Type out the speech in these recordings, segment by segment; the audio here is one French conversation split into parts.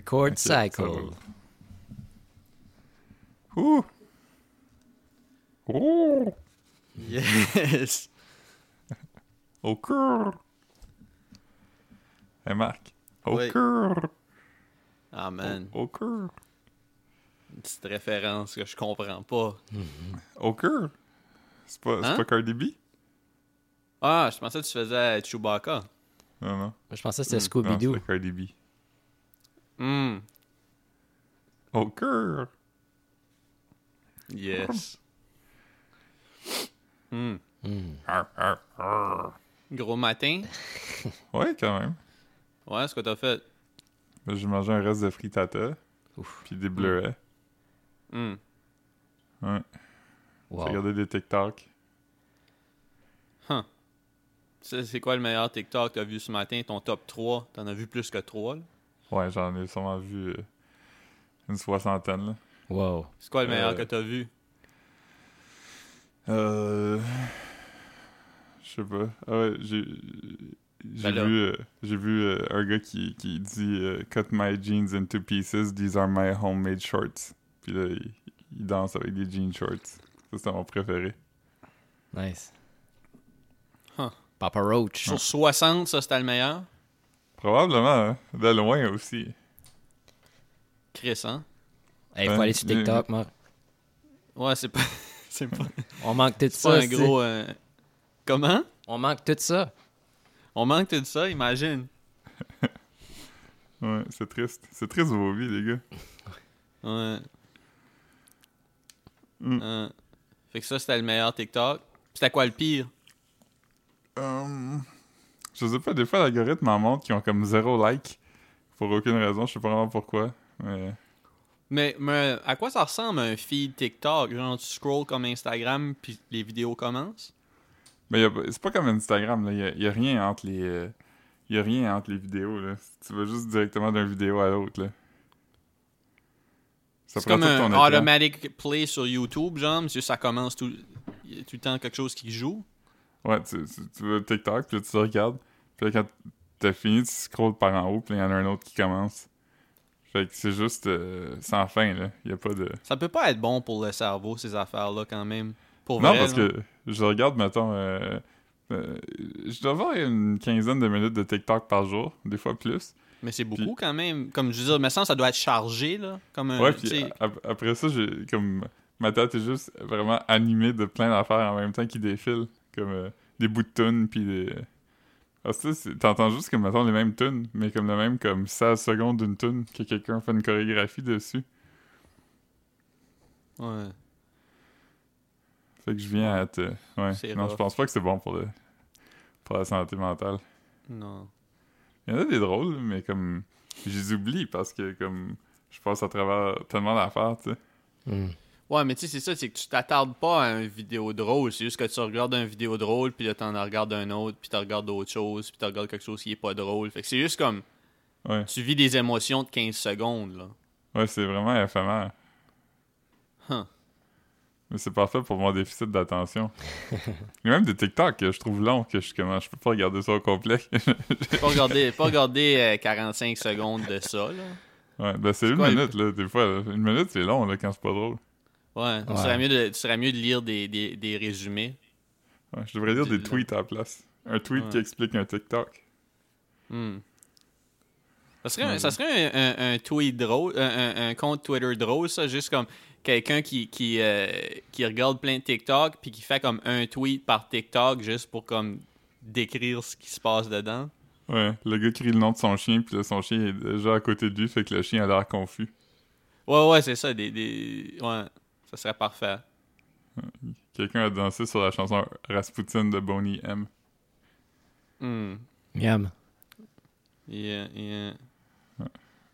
Record cycle. Ouh! Oh! Yes! Au cœur! Hey Marc. Au Oui. cœur! Ah man, Au cœur! une petite référence que je comprends pas. Au cœur! C'est pas, c'est Hein? pas Cardi B? Ah, je pensais que tu faisais Chewbacca. Non, non. Je pensais que c'était. Non, Scooby-Doo. c'est Cardi B. Hum, Au cœur! yes. Hum, Hmm. Arr, arr, arr. Gros matin? Ouais, quand même. Ouais, ce que t'as fait. Ben, J'ai mangé un reste de frittata. Ouf. Puis des bleuets. Hum. Ouais. Wow. J'ai regardé des TikTok. Huh. C'est quoi le meilleur TikTok que t'as vu ce matin? Ton top 3? T'en as vu plus que 3, là? Ouais, j'en ai sûrement vu euh, une soixantaine, là. Wow. C'est quoi le meilleur Euh, que t'as vu? Euh. Je sais pas. Ah ouais, j'ai. J'ai Ben vu, euh, j'ai vu euh, un gars qui, qui dit euh, Cut my jeans into pieces, these are my homemade shorts. Puis là, il, il danse avec des jean shorts. Ça, c'était mon préféré. Nice. Huh. Papa Roach. Sur 60, ça c'était le meilleur? Probablement, hein? De loin aussi. Chris, hein? Hey, faut Ouais, aller sur TikTok, Marc. Ouais, c'est pas. c'est pas, On manque tout c'est pas ça. un gros. euh, Comment? On manque tout ça. On manque tout ça, imagine. Ouais, c'est triste. C'est triste vos vies, les gars. Ouais. Mm. Euh, fait que ça, c'était le meilleur TikTok. C'était quoi le pire? Hum, je sais pas, des fois l'algorithme m'en montre qui ont comme zéro like. Pour aucune raison, je sais pas vraiment pourquoi. Mais. Mais, mais à quoi ça ressemble un feed TikTok? Genre, tu scrolls comme Instagram, puis les vidéos commencent? Mais c'est pas comme Instagram, là. Y a, y a rien entre les. euh, y a rien entre les vidéos, là. Tu vas juste directement d'une vidéo à l'autre, là. C'est comme un ton automatic play sur YouTube, genre, juste ça commence tout, tout le temps quelque chose qui joue. Ouais, tu, tu, tu vas TikTok, puis tu regardes. Puis là, quand t'as fini, tu scrolls par en haut, puis il y en a un autre qui commence. Fait que c'est juste euh, sans fin, là. Y a pas de. Ça peut pas être bon pour le cerveau, ces affaires-là, quand même. Pour Non, vrai, parce que je regarde, mettons, euh, euh, je dois avoir une quinzaine de minutes de TikTok par jour, des fois plus. Mais c'est beaucoup Puis- quand même. Comme je veux dire, mais ça, ça doit être chargé, là. Comme un. ouais, puis après ça, j'ai comme ma tête est juste vraiment animée de plein d'affaires en même temps qui défilent, comme euh, des bouts de tunes, puis des. Ah, ça, t'entends juste comme, mettons, les mêmes tunes, mais comme le même, comme 16 secondes d'une tune, que quelqu'un fait une chorégraphie dessus. ouais. Fait que je viens à te. Ouais. Non, rough. je pense pas que c'est bon pour, le... pour la santé mentale. Non. Il y en a des drôles, mais comme. Je les oublie parce que, comme. Je passe à travers tellement d'affaires, tu sais. Hmm. Ouais, mais tu sais, c'est ça, c'est que tu t'attardes pas à une vidéo drôle. C'est juste que tu regardes une vidéo drôle, puis là, t'en regardes un autre, puis tu regardes d'autres choses, puis tu regardes quelque chose qui est pas drôle. Fait que c'est juste comme. Ouais. Tu vis des émotions de 15 secondes, là. Ouais, c'est vraiment éphémère. Huh. Mais c'est parfait pour mon déficit d'attention. Il y a même des TikTok que je trouve longs, que je, comment, je peux pas regarder ça au complet. Pas regarder, pas regarder euh, 45 secondes de ça, là. ouais, ben c'est une quoi, minute, là, des fois. là. Une minute, c'est long, là, quand c'est pas drôle. Ouais. Tu, serais mieux de, tu serais mieux de lire des, des, des résumés. Ouais, je devrais lire des tweets à la place. Un tweet Ouais. qui explique un TikTok. Hmm. Ça serait, un, ça serait un, un- un tweet drôle, un compte Twitter drôle, ça, juste comme quelqu'un qui, qui, euh, qui regarde plein de TikTok puis qui fait comme un tweet par TikTok juste pour comme décrire ce qui se passe dedans. Ouais, le gars crie le nom de son chien, puis là, son chien est déjà à côté de lui, fait que le chien a l'air confus. Ouais, ouais, c'est ça, des, des... Ouais, ça serait parfait. Quelqu'un a dansé sur la chanson Rasputin de Boney M. Hmm. Miam. Yeah, yeah.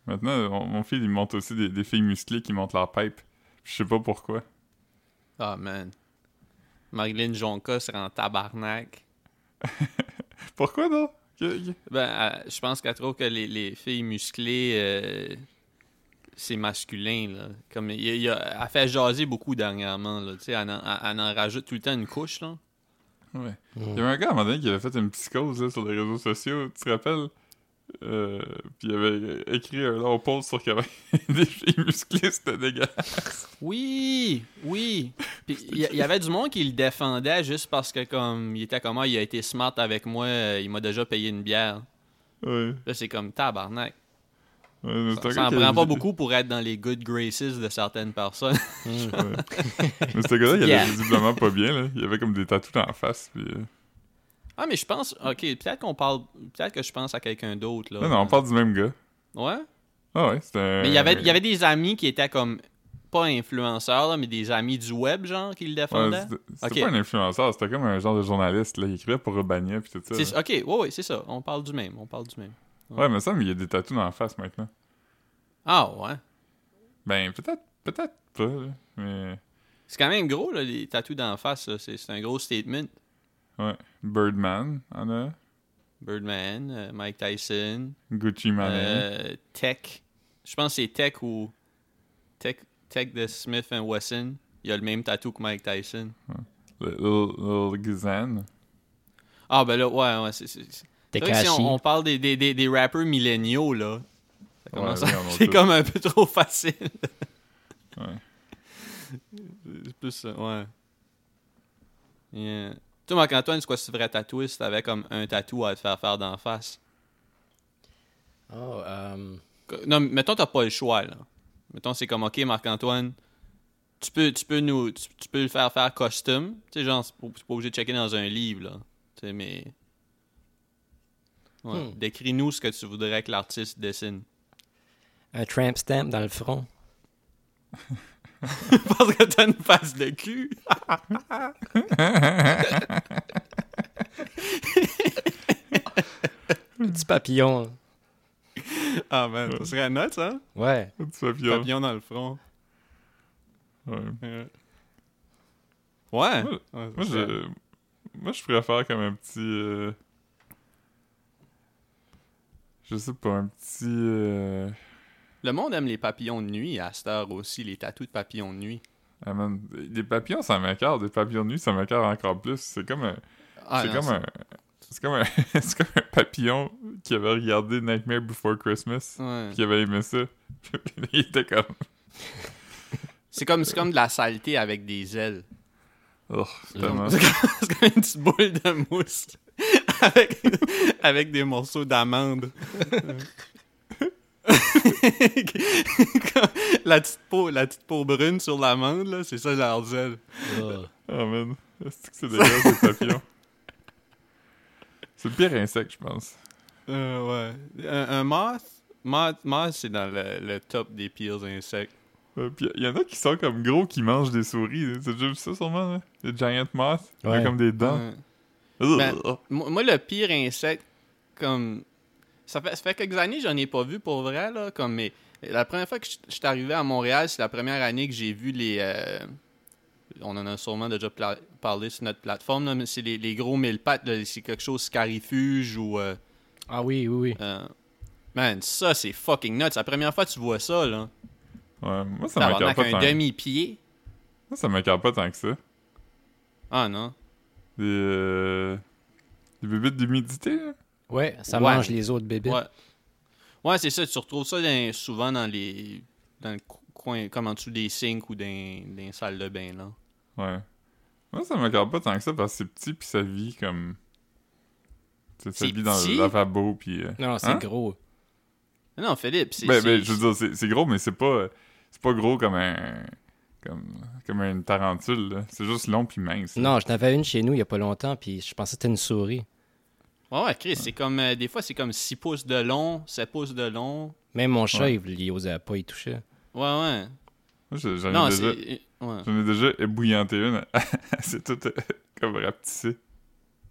Maintenant, mon, mon fils, il monte aussi des, des filles musclées qui montent leur pipe. Je sais pas pourquoi. Ah, man. Marilyn Jonca serait en tabarnak. Pourquoi, non? Que- que- Ben, elle- je pense qu'elle trouve que les, les filles musclées, euh, c'est masculin. Là. Comme, il a- il y a- elle fait jaser beaucoup dernièrement. Là. Tu sais, Elle, en, elle- elle en rajoute tout le temps une couche. Là. Ouais. Hmm. Il y avait un gars à un moment donné qui avait fait une psychose là, sur les réseaux sociaux. Tu te rappelles? Euh, puis il avait écrit un long post sur comment des filles musclées, c'était dégueulasse. Oui, oui. Puis il y, avait du monde qui le défendait juste parce que comme il était comme Ah, il a été smart avec moi, euh, il m'a déjà payé une bière. Ouais. Là, c'est comme tabarnak. Ça, ça en prend pas beaucoup pour être dans les good graces de certaines personnes. Ouais. mais ce gars-là, il allait Yeah. visiblement pas bien, là. Il avait comme des tatous dans la face. Puis, euh, ah, mais je pense, ok, peut-être qu'on parle, peut-être que je pense à quelqu'un d'autre là. Non, non, on parle du même gars. Ouais? Ah ouais, c'était. Mais il y avait, il y avait des amis qui étaient comme pas influenceurs là, mais des amis du web genre qui le défendaient? c'était pas un influenceur, c'était comme un genre de journaliste, là. Il écrivait pour Urbania, puis tout ça. Ok, ouais, ouais, c'est ça. On parle du même, on parle du même. Ouais, mais ça, mais il y a des tatous dans la face maintenant. Ah ouais. Ben, peut-être, peut-être pas. Mais, C'est quand même gros là, les tatous d'en face. là. C'est c'est un gros statement. ouais. Birdman, en a. Birdman, euh, Mike Tyson, Gucci Mane. euh, Tech. Je pense que c'est Tech ou Tech, Tech de Smith Wesson. Il a le même tatou que Mike Tyson. Lil, Lil Gizan. Ah ben là, ouais, ouais, c'est... vrai que si on, on parle des, des, des, des rappers milléniaux, là, ça commence Ouais, à- c'est comme un peu trop facile. Ouais. C'est plus ça, ouais. Yeah. Toi, Marc-Antoine, c'est quoi ce vrai tatouage si t'avais comme un tatou à te faire faire d'en face? Oh, Que- Non, mais mettons, t'as pas le choix, là. Mettons, c'est comme, OK, Marc-Antoine, tu peux, tu, peux nous, tu, tu peux le faire faire custom. Tu sais, genre, c'est pas, c'est pas obligé de checker dans un livre, là. Tu sais, mais... Ouais. Hmm. Décris-nous ce que tu voudrais que l'artiste dessine. un tramp stamp dans le front. Parce que t'as une face de cul. Un petit papillon. Ah, man, ça serait nuts, hein? Ouais. Un petit papillon. Papillon dans le front. Ouais. Ouais. Moi, Ouais, Moi, ça- je... Moi, je préfère comme un petit... euh, Je sais pas, un petit... euh, Le monde aime les papillons de nuit à cette heure aussi, les tatous de papillons de nuit. ah, man, Des papillons, ça m'écarte. Des papillons de nuit, ça m'écarte encore plus. C'est comme un... Ah, c'est comme un... C'est comme un... c'est comme un papillon qui avait regardé Nightmare Before Christmas. Ouais. Qui avait aimé ça. Il était comme... C'est comme, c'est comme de la saleté avec des ailes. Oh, tellement... C'est comme, c'est comme une petite boule de mousse avec, avec des morceaux d'amande. la, petite peau, la petite peau brune sur l'amande, là, c'est ça ailes. Oh. Oh man, est-ce que c'est dégueulasse des papillons? C'est le pire insecte, je pense. Euh, ouais. Un, un moth, moth, moth, c'est dans le, le top des pires insectes. Euh, Puis il y en a qui sont comme gros qui mangent des souris. T'as déjà vu ça sûrement, là? Les giant moths. Ils ont Ouais. comme des dents. Ouais. Ben, Moi, le pire insecte, comme. Ça fait, ça fait quelques années que j'en ai pas vu pour vrai, là. Comme, mais la première fois que je suis arrivé à Montréal, c'est la première année que j'ai vu les. euh, on en a sûrement déjà pla- parlé sur notre plateforme, là, mais c'est les, les gros mille pattes, là, c'est quelque chose scarifuge ou. euh, Ah oui, oui, oui. euh, man, ça, c'est fucking nuts. La première fois que tu vois ça, là. Ouais, moi ça m'écarte pas un tant. demi-pied. Moi ça m'écarte pas tant que ça. Ah non. Des. Euh... Des bébites d'humidité, là? Ouais, ça Ouais. mange les autres bébés. Ouais. Ouais, c'est ça. Tu retrouves ça dans- souvent dans les. dans le coin, comme en dessous des sinks ou dans, dans les salles de bain, là. Ouais. Moi ça m'écarte pas tant que ça parce que c'est petit puis ça vit comme. Tu sais, Ça C'est vit dans petit? le lavabo puis. euh, Non, c'est Hein? gros. Non, Philippe, c'est. Ben, c'est- ben, je veux dire, c'est- c'est gros, mais c'est pas, c'est pas gros comme un, comme, comme une tarentule, là. C'est juste long puis mince. là. Non, j'en avais une chez nous il y a pas longtemps, puis je pensais que c'était une souris. Ouais, ouais, Chris, c'est comme. euh, des fois, c'est comme 6 pouces de long, 7 pouces de long. Même mon chat, Ouais. il, il osait pas y toucher. Ouais, ouais. Moi, je- j'en Non, ai déjà. Ouais. j'en ai déjà ébouillanté une. c'est tout euh, comme rapetissé.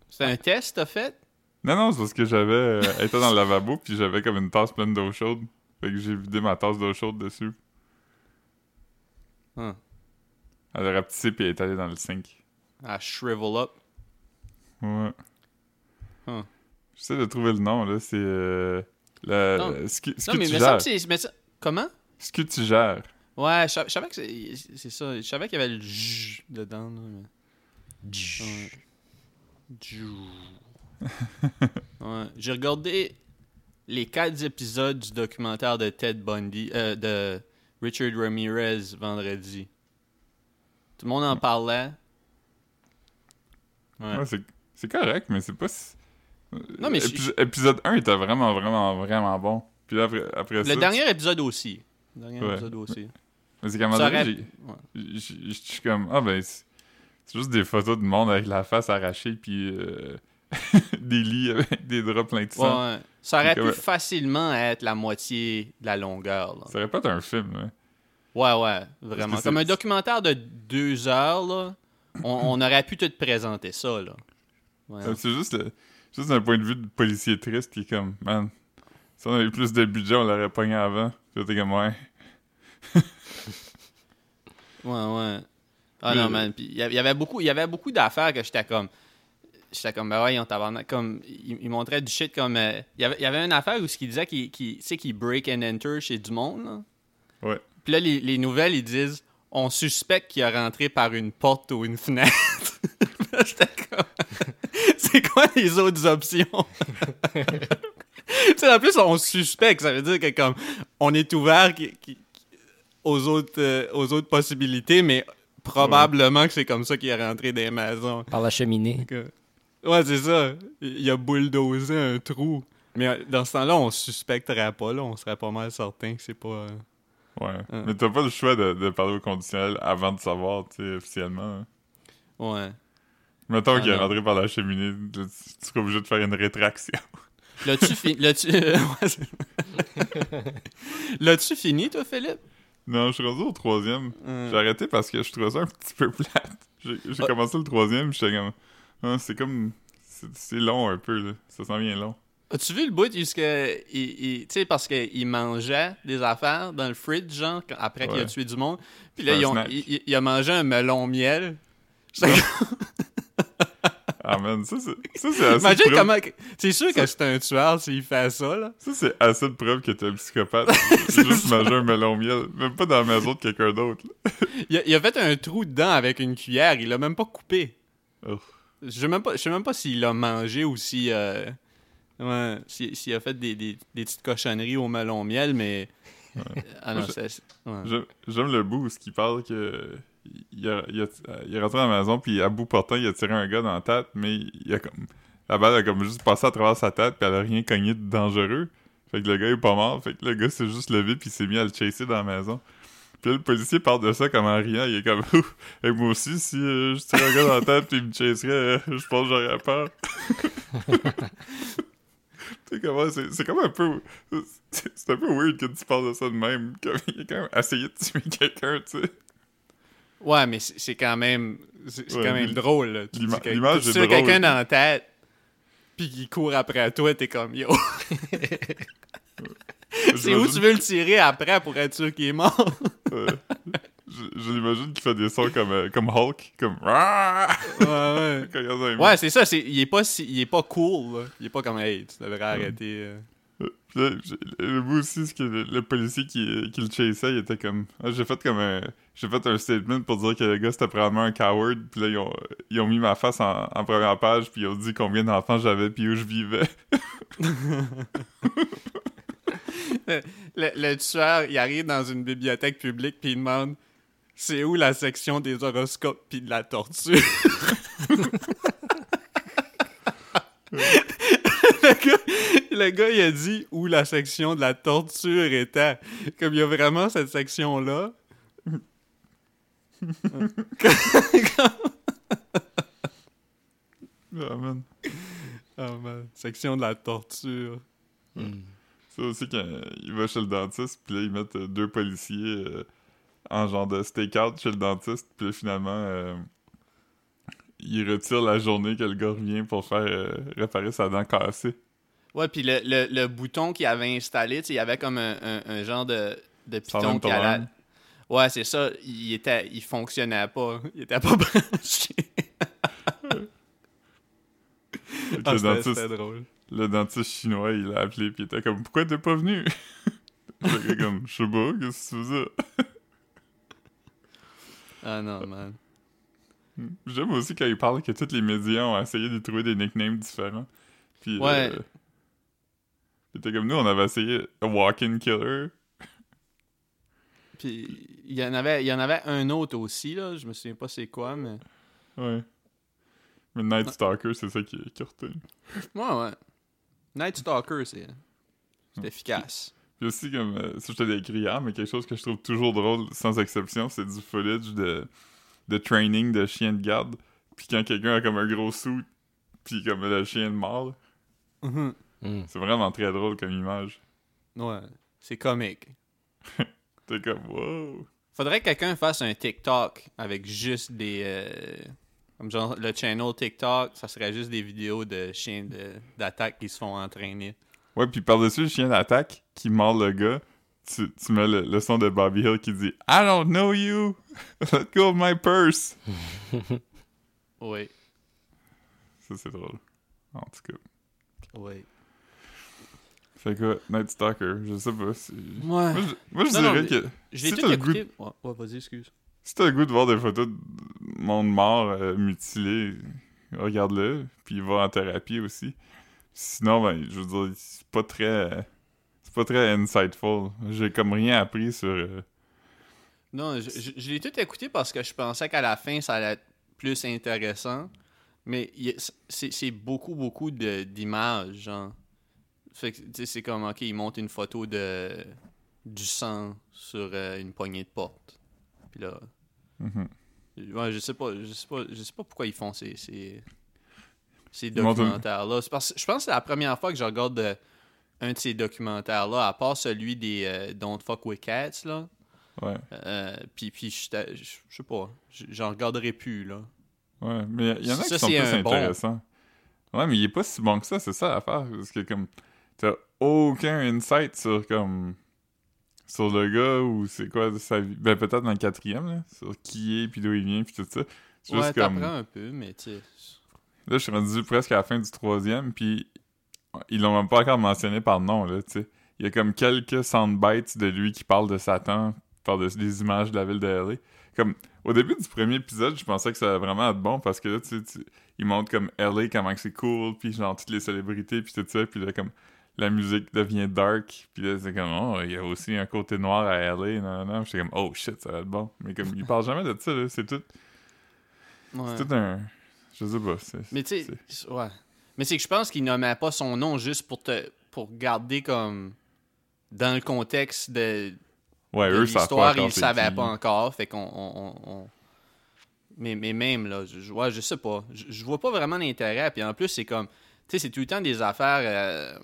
C'est un test, t'as fait? Non, non, c'est parce que j'avais, euh, elle était dans le lavabo puis j'avais comme une tasse pleine d'eau chaude. Fait que j'ai vidé ma tasse d'eau chaude dessus. Hein. Elle a rapetissé puis elle est allée dans le sink. À shrivel up. Ouais. Huh. J'essaie de trouver le nom, là. C'est, euh, la, Non. Non, mais, mais ça, mais ça- Comment? Scutigère. Ouais, je sav- je savais que c'est ça. Je savais qu'il y avait le j dedans. Là, mais- Ouais. Ouais. J'ai regardé. les quatre épisodes du documentaire de Ted Bundy, euh, de Richard Ramirez vendredi. Tout le monde en parlait. Ouais. Ouais, c'est- correct, mais c'est pas. si- Non, mais Épisode 1 était vraiment, vraiment, vraiment bon. Puis là, après, après ça. Le dernier épisode aussi. Le dernier Ouais. épisode aussi. Mais c'est ouais. je suis comme. Ah, ben. C'est juste des photos de monde avec la face arrachée, puis. euh, des lits avec des draps pleins de sang. Ouais, Ça aurait pu comme- facilement être la moitié de la longueur. là. Ça aurait pas été un film, hein. Ouais, ouais, vraiment. Comme un documentaire de deux heures, là, on, on aurait pu te présenter ça, là. Ouais. Euh, C'est juste, le- juste d'un point de vue de policier triste qui est comme, man, si on avait plus de budget, on l'aurait pogné avant. T'es comme, ouais. Ouais, ouais. Ah non, man. Puis il y avait beaucoup, il y avait beaucoup d'affaires que j'étais comme. J'étais comme, ben ouais, on tabarnak. Comme, il, il montrait du shit comme. euh, il, y avait, il y avait une affaire où ce qu'il disait qu'il qu'il break and enter chez du monde, là. Ouais. Puis là, les, les nouvelles, ils disent on suspecte qu'il a rentré par une porte ou une fenêtre. C'est quoi les autres options? en plus, on suspecte. Ça veut dire que, comme, on est ouvert aux, autres, euh, aux autres possibilités, mais probablement que c'est comme ça qu'il est rentré les maisons. Par la cheminée. Ouais, c'est ça. Il a bulldozé un trou. Mais euh, dans ce temps-là, on suspecterait pas, là. On serait pas mal certain que c'est pas. euh, Ouais. Hein. Mais t'as pas le choix de, de parler au conditionnel avant de savoir, tu sais, officiellement. hein. Ouais. Mettons Ah, qu'il est non. rentré par la cheminée, tu, tu seras obligé de faire une rétraction. L'as-tu fini? L'as-tu... C'est- L'as-tu fini, toi, Philippe? non, je suis rendu au troisième. Euh, J'ai arrêté parce que je trouvais ça un petit peu plate. J'ai j'ai Ah. commencé le troisième, j'étais comme, ah, c'est comme, c'est c'est long un peu, là. Ça s'en vient long. As-tu vu le bout jusqu'à. Tu sais, parce qu'il mangeait des affaires dans le fridge, genre, après qu'il a tué du monde. Puis là, ils ont- il, a mangé un melon miel. Ah, man, ça, c'est assez Imagine preuve- comment. C'est sûr que c'est un tueur s'il fait ça, là? Ça, c'est assez de preuve que t'es un psychopathe. Juste mangé un melon miel. Même pas dans la maison de quelqu'un d'autre. Il a, il a fait un trou dedans avec une cuillère. Il l'a même pas coupé. Je sais même pas, je sais même pas s'il l'a mangé ou si. euh, ouais, si- s'il a fait des, des, des petites cochonneries au melon miel, mais. Ah non, ouais. J'aime- le bout où ce qu'il parle que. Il, a, il, a- il est rentré dans la maison, puis à bout portant, il a tiré un gars dans la tête, mais il a comme. La balle a comme juste passé à travers sa tête, puis elle a rien cogné de dangereux. Fait que le gars est pas mort, fait que le gars s'est juste levé, puis s'est mis à le chasser dans la maison. Puis là, le policier parle de ça comme en riant, il est comme Ouf, et moi aussi, si euh, je tire un gars dans la tête, puis il me chasserait, euh, je pense que j'aurais peur. Tu sais comment, c'est c'est comme un peu. C'est un peu weird que tu parles de ça de même. Comme il a quand même essayé de tuer quelqu'un, tu sais. Ouais, mais c'est quand même. C'est Ouais, quand même drôle. Tu l'ima- dis que- l'image tu est tires drôle. quelqu'un dans la tête, puis qu'il court après toi, t'es comme yo. c'est où tu veux le tirer après pour être sûr qu'il est mort? Je je l'imagine qu'il fait des sons comme, euh, comme Hulk, comme. Ouais, ouais. Ouais, c'est ça. c'est- Il est pas si- il est pas cool. Là. Il est pas comme hey, tu devrais arrêter. euh. Puis là, j'ai- le bout aussi, c'est que le, le policier qui, qui le chassait, il était comme. Ah, j'ai fait comme un. J'ai fait un statement pour dire que le gars c'était probablement un coward. Puis là, ils ont, ils ont mis ma face en, en première page, puis ils ont dit combien d'enfants j'avais, puis où je vivais. Le, le tueur, il arrive dans une bibliothèque publique puis il demande c'est où la section des horoscopes puis de la torture? le, gars, le gars, il a dit où la section de la torture était. Comme il y a vraiment cette section-là. Man. Oh man, section de la torture. Ça aussi, quand il va chez le dentiste, puis là, ils mettent euh, deux policiers euh, en genre de stakeout chez le dentiste, puis finalement, euh, il retire la journée que le gars revient pour faire euh, réparer sa dent cassée. Ouais, puis le, le, le bouton qu'il avait installé, il y avait comme un, un- un genre de, de piton qui allait... Ouais, c'est ça. Il était, il fonctionnait pas. Il était pas branché. Ah, le, dentiste, drôle. le dentiste chinois, il l'a appelé, puis il était comme « Pourquoi t'es pas venu? » comme « Je sais pas, qu'est-ce que tu faisais? Ah non, man. » J'aime aussi quand il parle que tous les médias ont essayé de trouver des nicknames différents. Puis, Ouais. euh, Il était comme nous, on avait essayé A Walk-in Killer. Puis il y en avait, il y en avait un autre aussi, là. Je me souviens pas c'est quoi, mais. Ouais. Mais Night Stalker, c'est ça qui, a retenu. Ouais, ouais. Night Stalker, c'est. C'est efficace. Aussi, comme euh, ça, je te l'ai écrit hier, mais quelque chose que je trouve toujours drôle, sans exception, c'est du footage de, de training de chien de garde. Puis quand quelqu'un a comme un gros sou, puis comme le chien de mort, Mhm. Hmm. c'est vraiment très drôle comme image. Ouais. C'est comique. T'es comme, wow. Faudrait que quelqu'un fasse un TikTok avec juste des. euh, comme genre le channel TikTok, ça serait juste des vidéos de chiens de- d'attaque qui se font entraîner. Ouais, puis par-dessus le chien d'attaque qui mord le gars, tu, tu mets le, le son de Bobby Hill qui dit I don't know you! Let go of my purse! Oui. Ça, c'est drôle. En tout cas. Oui. Fait que, Night Stalker, je sais pas. si- Ouais. Moi, je, moi, je Non, non, dirais que Je l'ai si tout t'as le goût écouté. Ouais, ouais, vas-y, excuse. si t'as le goût de voir des photos de monde mort, euh, mutilé, regarde-le. Puis va en thérapie aussi. Sinon, ben, je veux dire, c'est pas très. c'est pas très insightful. J'ai comme rien appris sur. euh, Non, je, je- je l'ai tout écouté parce que je pensais qu'à la fin, ça allait être plus intéressant. Mais c'est beaucoup, beaucoup de- d'images, genre. Fait que, tu sais, c'est comme, OK, ils montent une photo de du sang sur euh, une poignée de porte. Puis là... mhm. Ouais, je sais pas, je sais pas, je sais pas pourquoi ils font ces... ces, ces documentaires-là. C'est parce que je pense que c'est la première fois que je regarde euh, un de ces documentaires-là, à part celui des euh, Don't Fuck With Cats, là. Ouais. Euh, puis, puis je sais pas, j'en regarderai plus, là. Ouais, mais il y en a Ça, qui sont plus bon. intéressants. Ouais, mais il est pas si bon que ça, c'est ça l'affaire. Parce que comme t'as aucun insight sur comme sur le gars ou c'est quoi sa vie. Ben peut-être dans le quatrième, là, sur qui il est, puis d'où il vient, puis tout ça. C'est Ouais, juste comme... un peu, mais tu sais... Là, je suis rendu presque à la fin du troisième, puis ils l'ont même pas encore mentionné par nom, là, tu sais. Il y a comme quelques soundbites de lui qui parle de Satan par-dessus des images de la ville de LA. Comme, au début du premier épisode, je pensais que ça allait vraiment être bon, parce que là, tu sais, ils montrent comme LA, comment c'est cool, puis genre toutes les célébrités, puis tout ça, puis là, comme, la musique devient dark, puis là, c'est comme, oh, il y a aussi un côté noir à LA, non, non, j'étais comme, oh shit, ça va être bon. Mais comme, ils parlent jamais de ça, là, c'est tout, Ouais. c'est tout un... Je sais pas, c'est... Mais tu sais, ouais. Mais c'est que je pense qu'il nommait pas son nom juste pour te pour garder comme dans le contexte de, Ouais, de eux l'histoire, ils savaient pas encore, fait qu'on on- on- Mais, mais même là, je, je- ouais, je sais pas, je, je vois pas vraiment l'intérêt. Puis en plus, c'est comme, tu sais, c'est tout le temps des affaires. euh,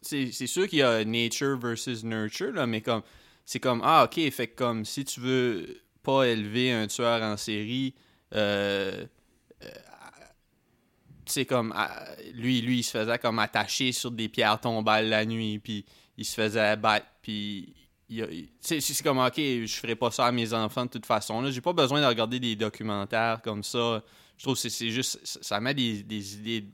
c'est c'est sûr qu'il y a nature versus nurture là, mais comme c'est comme ah ok, fait que comme si tu veux pas élever un tueur en série. Euh, c'est comme lui lui il se faisait comme attacher sur des pierres tombales la nuit puis il se faisait battre puis c'est comme ok je ferai pas ça à mes enfants de toute façon là j'ai pas besoin de regarder des documentaires comme ça je trouve que c'est- juste ça met des, des idées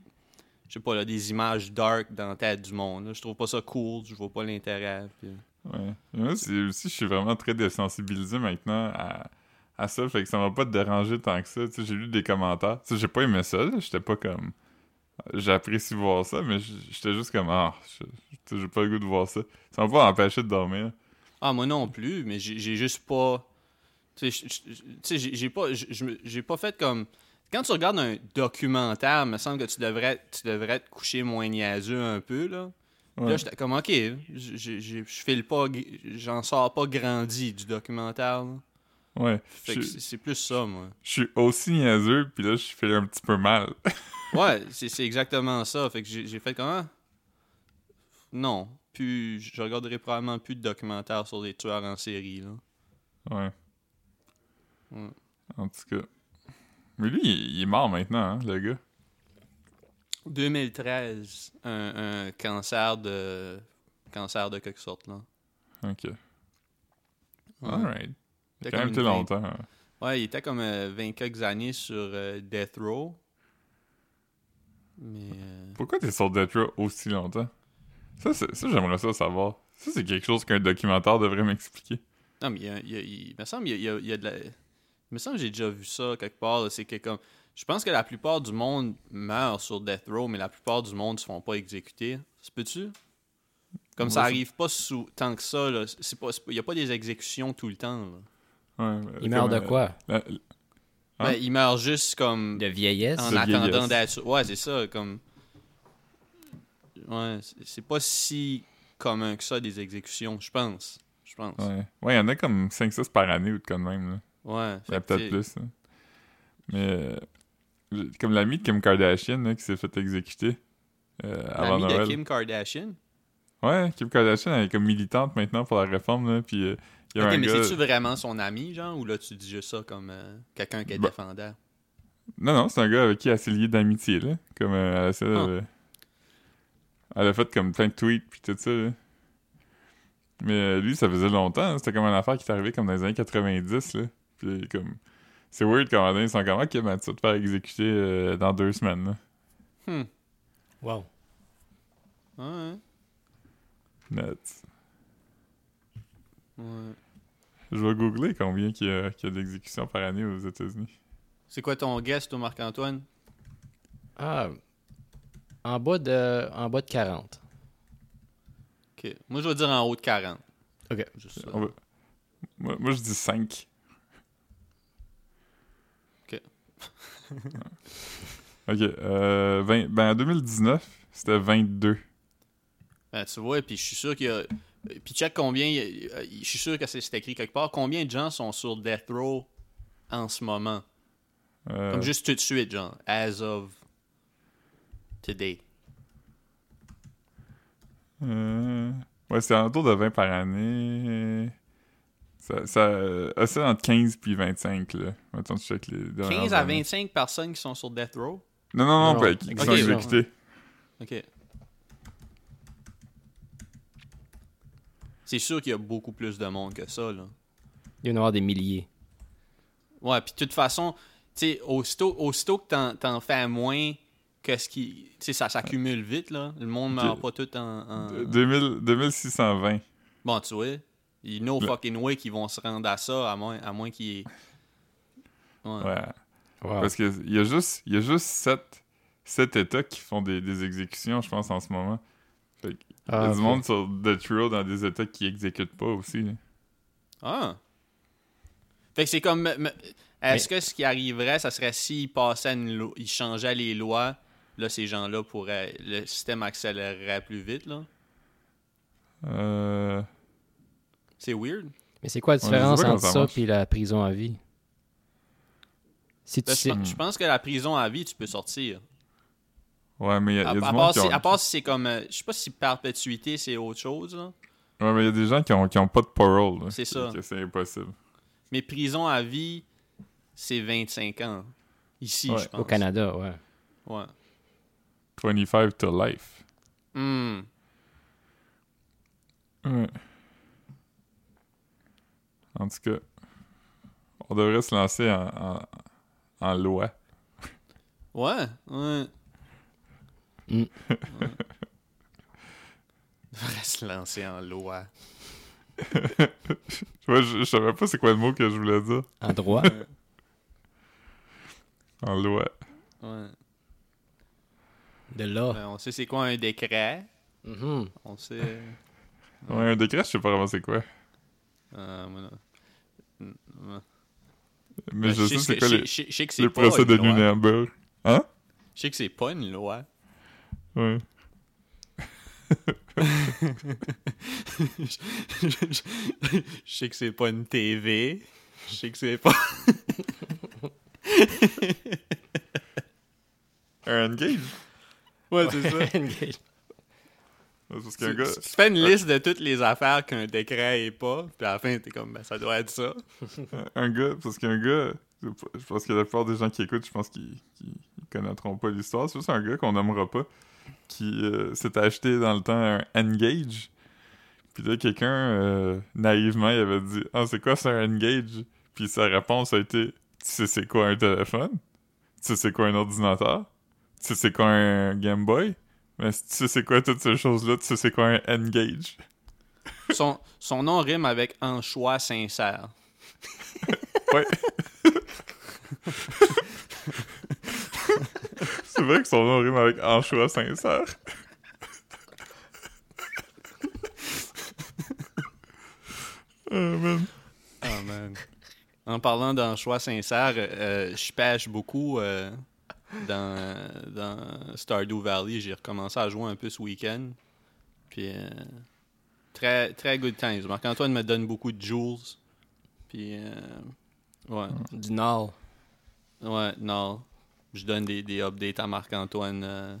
je sais pas là des images dark dans la tête du monde là. je trouve pas ça cool je vois pas l'intérêt puis- Ouais. Moi, aussi, je suis vraiment très désensibilisé maintenant à, à ça, fait que ça m'a pas dérangé tant que ça. Tu sais, j'ai lu des commentaires. Tu sais, j'ai pas aimé ça, là. J'étais pas comme. J'apprécie voir ça, mais j'étais juste comme. Ah, j'ai pas le goût de voir ça. Ça m'a pas empêché de dormir. Ah, moi non plus, mais j'ai juste pas. Tu sais, j'ai pas, pas fait comme. Quand tu regardes un documentaire, il me semble que tu devrais, tu devrais te coucher moins niaiseux un peu, là. Ouais. Là, j'étais comme, ok, je file pas, j'en sors pas grandi du documentaire, là. Ouais. C'est plus ça, moi. je suis aussi niaiseux, puis là, je fais un petit peu mal. Ouais, c'est exactement ça. Fait que j'ai fait comment? Non. Puis, je regarderai probablement plus de documentaires sur les tueurs en série, là. Ouais. Ouais. En tout cas. Mais lui, il, il est mort maintenant, hein, le gars. 2013, un, un cancer de cancer de quelque sorte là. Ok. Ouais. Alright. Quand même été longtemps. Ouais, il était comme euh, 20 quelques années sur euh, Death Row. Mais euh, Pourquoi t'es sur Death Row aussi longtemps? Ça, c'est- ça j'aimerais ça savoir. Ça, c'est quelque chose qu'un documentaire devrait m'expliquer. non, mais il, y a- il y a- il me semble il y a, il y il de la me semble que j'ai déjà vu ça quelque part. C'est que comme. Je pense que la plupart du monde meurt sur Death Row, mais la plupart du monde se font pas exécuter. Se peut-tu? Comme ça arrive pas sous, tant que ça. C'est il y a pas des exécutions tout le temps, là. Ouais, Il meurt comme, de quoi? la- Hein? Ben, il meurt juste comme De vieillesse? en De attendant d'être. Ouais, c'est ça, comme. Ouais, c'est- pas si commun que ça, des exécutions, je pense. Je pense. Ouais, ouais, il y en a comme 5-6 par année ou de quoi de même. Là. Ouais. fait Ouais, que, peut-être plus. hein. Mais euh, comme l'ami de Kim Kardashian là, qui s'est fait exécuter euh, avant l'ami de Noël. Kim Kardashian? Ouais, Kim Kardashian elle est comme militante maintenant pour la réforme. Là, puis euh, il y a Ok, un mais gars... c'est-tu vraiment son ami, genre, ou là tu dis juste ça comme euh, quelqu'un qui est Bah. défendant? Non, non, c'est un gars avec qui elle s'est liée d'amitié. là. Comme euh, elle, essaie de- Ah. elle a fait comme plein de tweets puis tout ça. là. Mais euh, lui, ça faisait longtemps. hein. C'était comme une affaire qui est arrivée comme dans les années 90. Là. Puis comme... C'est weird quand même, ils sont comme « Ok, ben, tu vas te faire exécuter euh, dans deux semaines. là. Hmm. Wow. Ouais. Nuts. ouais. Je vais googler combien qu'il y a, d'exécutions par année aux États-Unis. C'est quoi ton guess, toi, Marc-Antoine? Ah. En bas de, en bas de 40. Ok. Moi, je vais dire en haut de 40. Ok. Juste ça. On va- Moi, moi, je dis 5. Ok. ok. Euh, 20 Ben, en 2019, c'était 22. Ben, tu vois, puis je suis sûr qu'il y a. Puis check combien. a- Je suis sûr que c'est écrit quelque part. Combien de gens sont sur Death Row en ce moment? Euh, Comme juste tout de suite, genre. As of today. euh, ouais, c'est autour de 20 par année. Ça, ça euh, oscille entre 15 puis 25, là. Mettons, je check les dernières 15 à années. 25 personnes qui sont sur Death Row? Non, non, non, Non, pas- qui, qui sont exécutés. Ok. C'est sûr qu'il y a beaucoup plus de monde que ça, là. Il y en a avoir des milliers. Ouais, puis de toute façon, tu sais, aussitôt, aussitôt que t'en, t'en fais moins que ce qui. Tu sais, ça s'accumule vite, là. Le monde meurt De- pas tout en. en- Euh, 2000 2620. Bon, tu vois, il y a no Le- fucking way qu'ils vont se rendre à ça, à moins, à moins qu'il y ait. Ouais. Ouais. Wow. Parce qu'il y a juste, il y a juste sept, sept États qui font des, des exécutions, je pense, en ce moment. Il y Ah, a du monde sur Death Row dans des États qui exécutent pas aussi. là. Ah. Fait que c'est comme. me- me- Est-ce que ce qui arriverait, ça serait s'ils passaient une loi, ils changeaient les lois, là, ces gens-là pourraient. Le système accélérerait plus vite, là? Euh, C'est weird. Mais c'est quoi la différence entre ça et la prison à vie? Si tu Ben, sais... je pense que la prison à vie, tu peux sortir. Ouais, mais il y a, À, y a à du part monde qui si, ont... à part si c'est comme. euh, je sais pas si perpétuité, c'est autre chose, là. Ouais, mais il y a des gens qui ont, qui ont pas de parole. C'est ça. que c'est impossible. Mais prison à vie, c'est 25 ans. Ici, Ouais, je pense. Au Canada, ouais. Ouais. 25 to life. Hmm. Ouais. En tout cas, on devrait se lancer en, en, en loi. Ouais, ouais. Ouais. Devrait se lancer en loi. Ouais, je, je savais pas c'est quoi le mot que je voulais dire. En droit. En loi. Ouais. de là. Ben, on sait c'est quoi un décret. Mhm. On sait. Ouais, un décret, je sais pas vraiment c'est quoi. Euh, moi, non. Ouais. Mais Ben, je sais sais c'est quoi les, sais- je sais que c'est les pas procès une de loi. Nuremberg. Hein? Je sais que c'est pas une loi. Ouais. je, je- je sais que c'est pas une TV. Je sais que c'est pas. Un engage? Ouais, c'est ça. Engage. Parce qu'un Tu, gars... tu fais une liste de toutes les affaires qu'un décret est pas, puis à la fin, t'es comme, ben, ça doit être ça. Un gars, parce qu'un gars, je pense que la plupart des gens qui écoutent, je pense qu'ils ils connaîtront pas l'histoire. C'est juste un gars qu'on nommera pas, qui euh, s'est acheté dans le temps un Engage. Puis là, quelqu'un, euh, naïvement, il avait dit « Ah, c'est quoi ça, un Engage? » Puis sa réponse a été « Tu sais c'est quoi un téléphone? Tu sais c'est quoi un ordinateur? Tu sais c'est quoi un Game Boy? Mais tu sais c'est quoi toutes ces choses-là, tu sais c'est quoi un Engage? Son, son nom rime avec anchois sincère. Ouais. C'est vrai que son nom rime avec anchois sincère. oh man. Oh man. En parlant d'un choix sincère, euh, je pêche beaucoup euh, dans, dans Stardew Valley. J'ai recommencé à jouer un peu ce week-end. Puis, euh, très, très good times. Marc-Antoine me donne beaucoup de jewels. Puis, euh, ouais. Du Nord. Ouais, non. Je donne des, des updates à Marc-Antoine euh,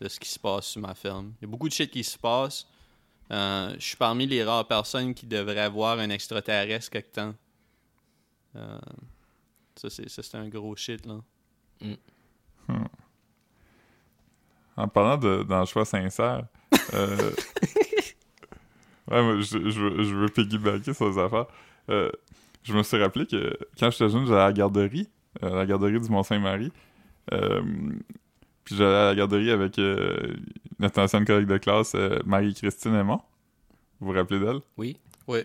de ce qui se passe sur ma ferme. Il y a beaucoup de shit qui se passe. Euh, je suis parmi les rares personnes qui devraient avoir un extraterrestre quelque temps. Euh, ça, c'est, ça, c'est un gros shit, là. En parlant de, d'un choix sincère, euh, ouais, moi, je, je, veux, je veux piggybacker sur les affaires. Euh, je me suis rappelé que quand j'étais jeune, j'allais à la garderie, euh, la garderie du Mont-Saint-Marie. Euh, puis j'allais à la garderie avec euh, notre ancienne collègue de classe, euh, Marie-Christine Aymon. Vous vous rappelez d'elle? Oui. Oui.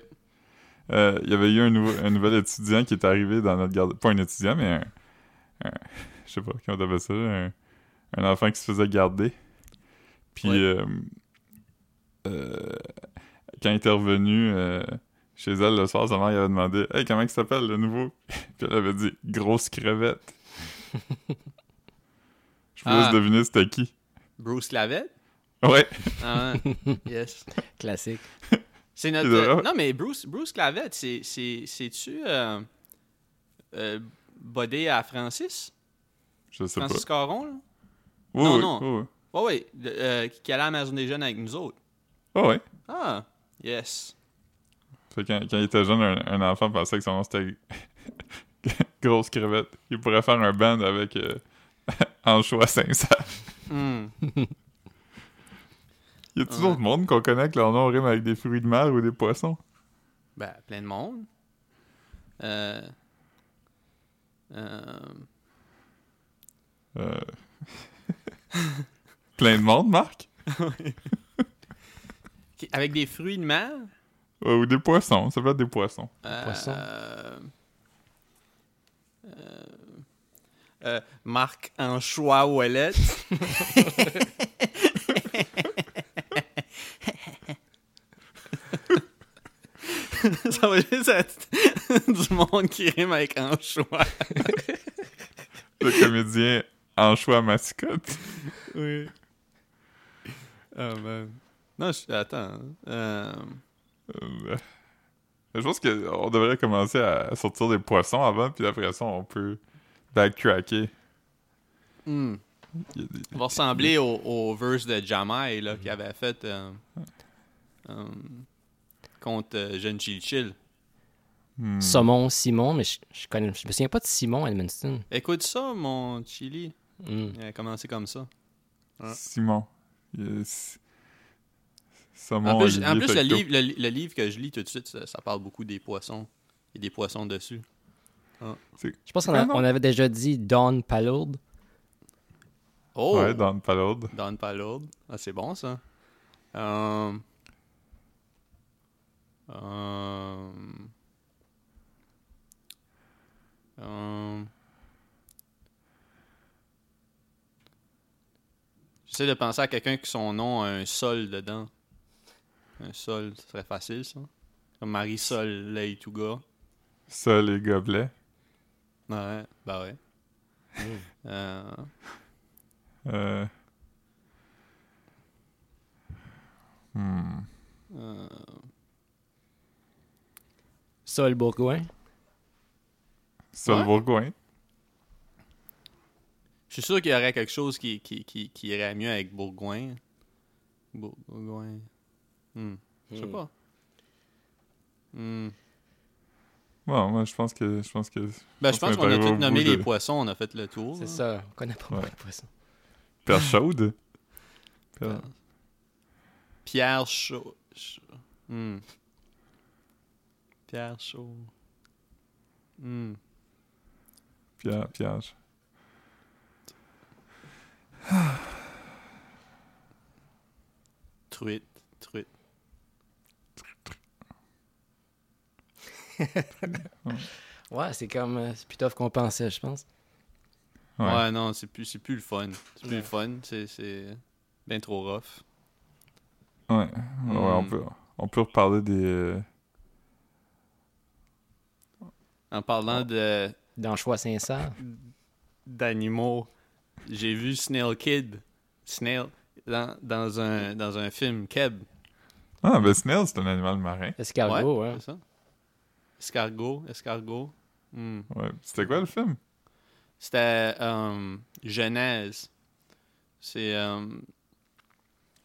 Il y avait eu un, nouvel étudiant qui est arrivé dans notre garde. Pas un étudiant, mais un. un- je sais pas comment on appelle ça. Un, un enfant qui se faisait garder. Puis, Ouais. euh, euh, quand il était revenu euh, chez elle le soir, sa mère il avait demandé Hey, comment il s'appelle le nouveau Puis elle avait dit Grosse crevette. Je vous laisse Ah. deviner c'était qui. Bruce Lavette? Ouais. Ah, ouais. yes. Classique. C'est notre. Euh, non, mais Bruce, Bruce Clavette, c'est, c'est, c'est-tu euh, euh, bodé à Francis? Je sais Francis pas. Caron, là? Oui, Non, oui, non. oui, oui. Ouais, euh, qui allait à la Maison des Jeunes avec nous autres. Ah ouais. Ah, yes. Fait quand, quand il était jeune, un, un enfant pensait que son nom c'était Grosse crevette. Il pourrait faire un band avec euh, Anchois sincère. Hmm. Y a-tu Ouais. d'autres monde qu'on connaît que leur nom rime avec des fruits de mer ou des poissons? Ben, plein de monde. Euh, euh, Euh... Plein de monde, Marc? avec des fruits de mer? Ouais, ou des poissons. Ça peut être des poissons. Euh, Poisson. euh, euh, Marc Anchois Ouellette. Ça va juste être du monde qui rime avec Anchois. Le comédien Anchois mascotte. Oui. Oh man. Non, je... attends. hein. Euh, Euh, je pense qu'on devrait commencer à sortir des poissons avant, puis après ça, on peut backtracker. hmm. A des- Ça va ressembler au, au verse de Jamai là, qu'il avait fait euh, euh, contre euh, Jeune Chill Chill. Hmm. Saumon, Simon, mais je, je connais, je me souviens pas de Simon Edmonston. Écoute ça, mon Chili. Hmm. Il a commencé comme ça. Ouais. Simon. Yes. Saumon En plus, Olivier en plus le, livre, le, le livre que je lis tout de suite, ça, ça parle beaucoup des poissons. Il y a des poissons dessus. Je pense qu'on a- Ah non. on avait déjà dit Don Palourde. Oh! Ouais, dans le Palode. Don Palourde. Ah, c'est bon, ça. Euh... Euh... Euh... J'essaie de penser à quelqu'un qui son nom a un sol dedans. Un sol, ce serait facile, ça. Comme Marie-Sol Leitouga. Ça, les gobelets. Ouais, bah ouais. Euh... Euh... Hmm. euh, Sol Bourgoin. Le Ouais. Bourgoin. Je suis sûr qu'il y aurait quelque chose qui, qui, qui, qui irait mieux avec Bourgoin. Bour- Bourgoin. Hmm. Je sais Hmm. pas. Hmm. Bon, moi, je pense que... Je pense que... Ben, je pense qu'on a tous nommé les de- poissons, on a fait le tour. C'est ça. On connaît pas Ouais. de poissons. Perche chaude? Pierre Chaud. Chaud. Hmm. Pierre Chaud. Hmm. Pierre, Pierre. Truite. Truite. Ouais, c'est comme. euh, c'est plus tough qu'on pensait, je pense. Ouais. Ouais, non, c'est plus, c'est plus le fun. C'est plus Ouais. le fun. C'est, c'est bien trop rough. Ouais, ouais, on, Hmm. peut, on peut reparler des. euh, En parlant de Dans Choix sincère. d'animaux, j'ai vu Snail Kid, Snail, dans, dans, un, dans un film, Keb. Ah, ben Snail, c'est un animal marin. Escargot, ouais. c'est ça. Escargot, escargot. Hmm. Ouais. C'était quoi le film? C'était euh, Genèse. C'est euh,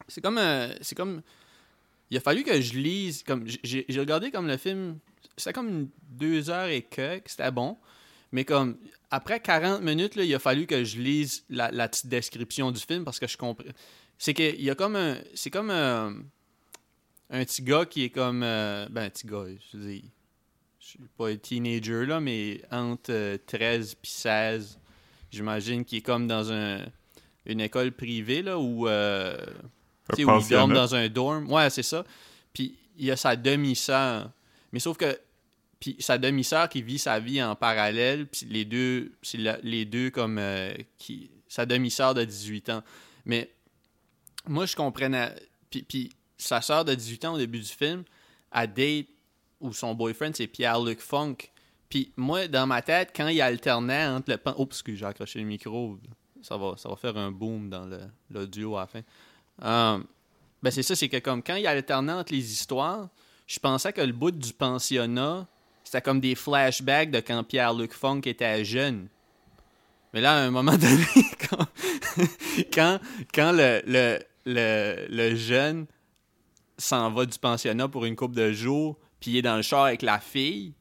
c'est comme euh, c'est comme il a fallu que je lise comme j'ai regardé comme le film c'était comme une deux heures et quelques c'était bon mais comme après 40 minutes là, il a fallu que je lise la, la petite description du film parce que je comprends c'est que il y a comme un c'est comme un, un petit gars qui est comme ben un petit gars je veux dire suis pas un teenager là, mais entre euh, 13 puis 16, j'imagine qu'il est comme dans un, une école privée là où, euh, où il pensionnat. dans un dorm. Ouais, c'est ça. Puis il y a sa demi-sœur. Mais sauf que puis sa demi-sœur qui vit sa vie en parallèle, puis les deux la- les deux comme euh, qui sa demi-sœur de 18 ans. Mais moi je comprenais puis, puis sa sœur de 18 ans au début du film, à date ou son boyfriend, c'est Pierre-Luc Funk. Puis moi, dans ma tête, quand il alternait entre le... pan- Oups, j'ai accroché le micro. Ça va, ça va faire un boom dans l'audio à la fin. Euh, ben c'est ça, c'est que comme quand il alternait entre les histoires, je pensais que le bout du pensionnat, c'était comme des flashbacks de quand Pierre-Luc Funk était jeune. Mais là, à un moment donné, quand, quand, quand le, le, le, le jeune s'en va du pensionnat pour une coupe de jours, puis il est dans le char avec la fille,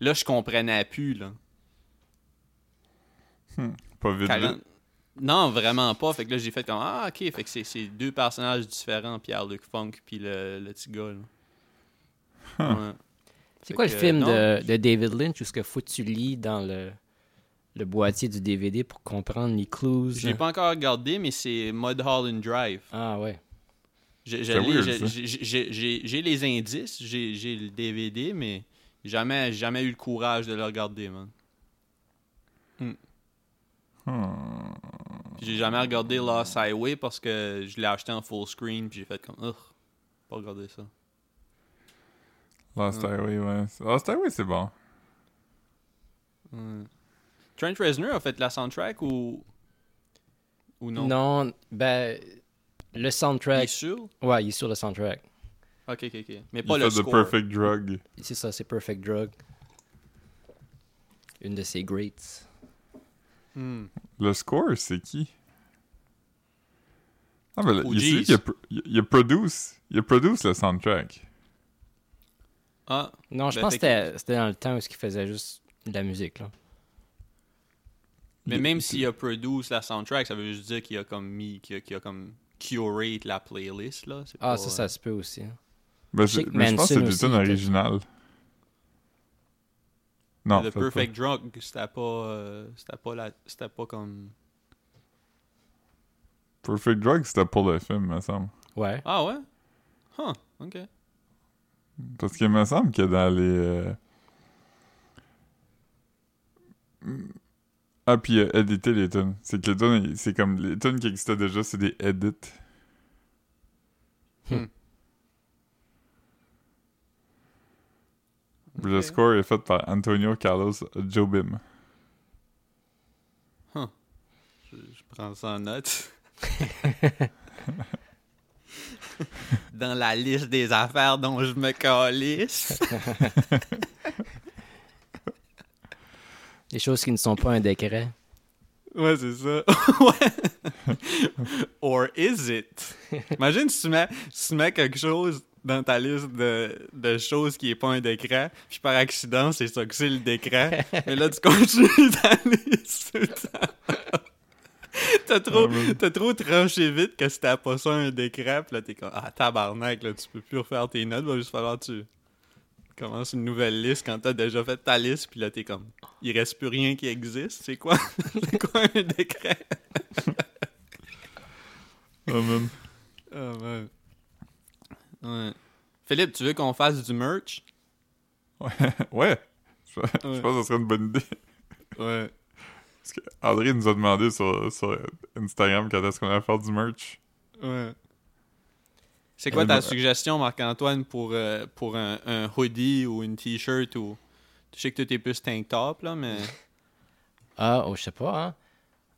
là, je comprenais plus, là. Pas vite. Non, vraiment pas. Fait que là, j'ai fait comme Ah, ok. Fait que c'est- c'est deux personnages différents, Pierre-Luc Funk puis le, le petit gars. là. Ouais. C'est quoi le film non, de, de David Lynch où ce que faut que tu lis dans le, le boîtier du DVD pour comprendre les clues? Je l'ai pas encore regardé, mais c'est Mulholland Drive. Ah ouais. J'ai les indices, j'ai le DVD, mais jamais, jamais eu le courage de le regarder, man. Hmm. Puis J'ai jamais regardé Lost Highway parce que je l'ai acheté en full screen, puis j'ai fait comme, ugh, pas regarder ça. Lost. Highway, ouais. Lost Highway, c'est bon. Trent Reznor a fait la soundtrack ou ou non? Non, ben, le Il est soundtrack. sûr? Ouais, il est sur le soundtrack. Ok, ok, ok. Mais Il pas fait le The score. Perfect Drug. C'est ça, c'est Perfect Drug. Une de ses greats. Hmm. Le score, c'est qui? Ah, ben, Oh, il, qui a, il, il a produce, il a produce le soundtrack. Ah, Non, je Ben, pense fait que c'était- c'était dans le temps où il faisait juste de la musique. Là. mais Il- même s'il a produit la soundtrack, ça veut juste dire qu'il a comme mis, qu'il a, qu'il a comme curate la playlist, là. Ah, pas- ça, ça se peut aussi. hein. Ben, Je mais je pense que c'est était- originales. Non, The Perfect Drug, c'était pas, euh, c'était pas la, c'était pas comme. Perfect Drug, c'était pour le film, me semble. Ouais. Ah ouais? Huh, ok. Parce qu'il me semble que dans les... euh, Ah, puis euh, éditer les tunes. C'est que les tunes, c'est comme... Les tunes qui existaient déjà, c'est des edits. Hmm. Le score est fait par Antonio Carlos Jobim. Je, je prends ça en note. Dans la liste des affaires dont je me calisse. Des choses qui ne sont pas un décret. Ouais, c'est ça. ouais. Or is it? Imagine si tu, mets, si tu mets quelque chose dans ta liste de, de choses qui est pas un décret, puis par accident, c'est ça que c'est le décret. Mais là, tu continues ta liste tout le temps. T'as trop, Ah, t'as trop tranché vite que c'était pas ça un décret, puis là, t'es comme, ah, tabarnak, là, tu peux plus refaire tes notes, va juste falloir que tu commences une nouvelle liste quand t'as déjà fait ta liste, puis là, t'es comme, il reste plus rien qui existe, c'est quoi? c'est quoi un décret? Oh, man. Ah, ouais. Ouais. Philippe, tu veux qu'on fasse du merch? Ouais, ouais. Je, pense que ce serait une bonne idée. Ouais. Parce que André nous a demandé sur, sur Instagram quand est-ce qu'on allait faire du merch. Ouais. C'est quoi ta suggestion, Marc-Antoine, pour, euh, pour un, un hoodie ou une t-shirt ou. Je sais que toi t'es plus tank top, là, mais. Ah, oh, je sais pas, hein.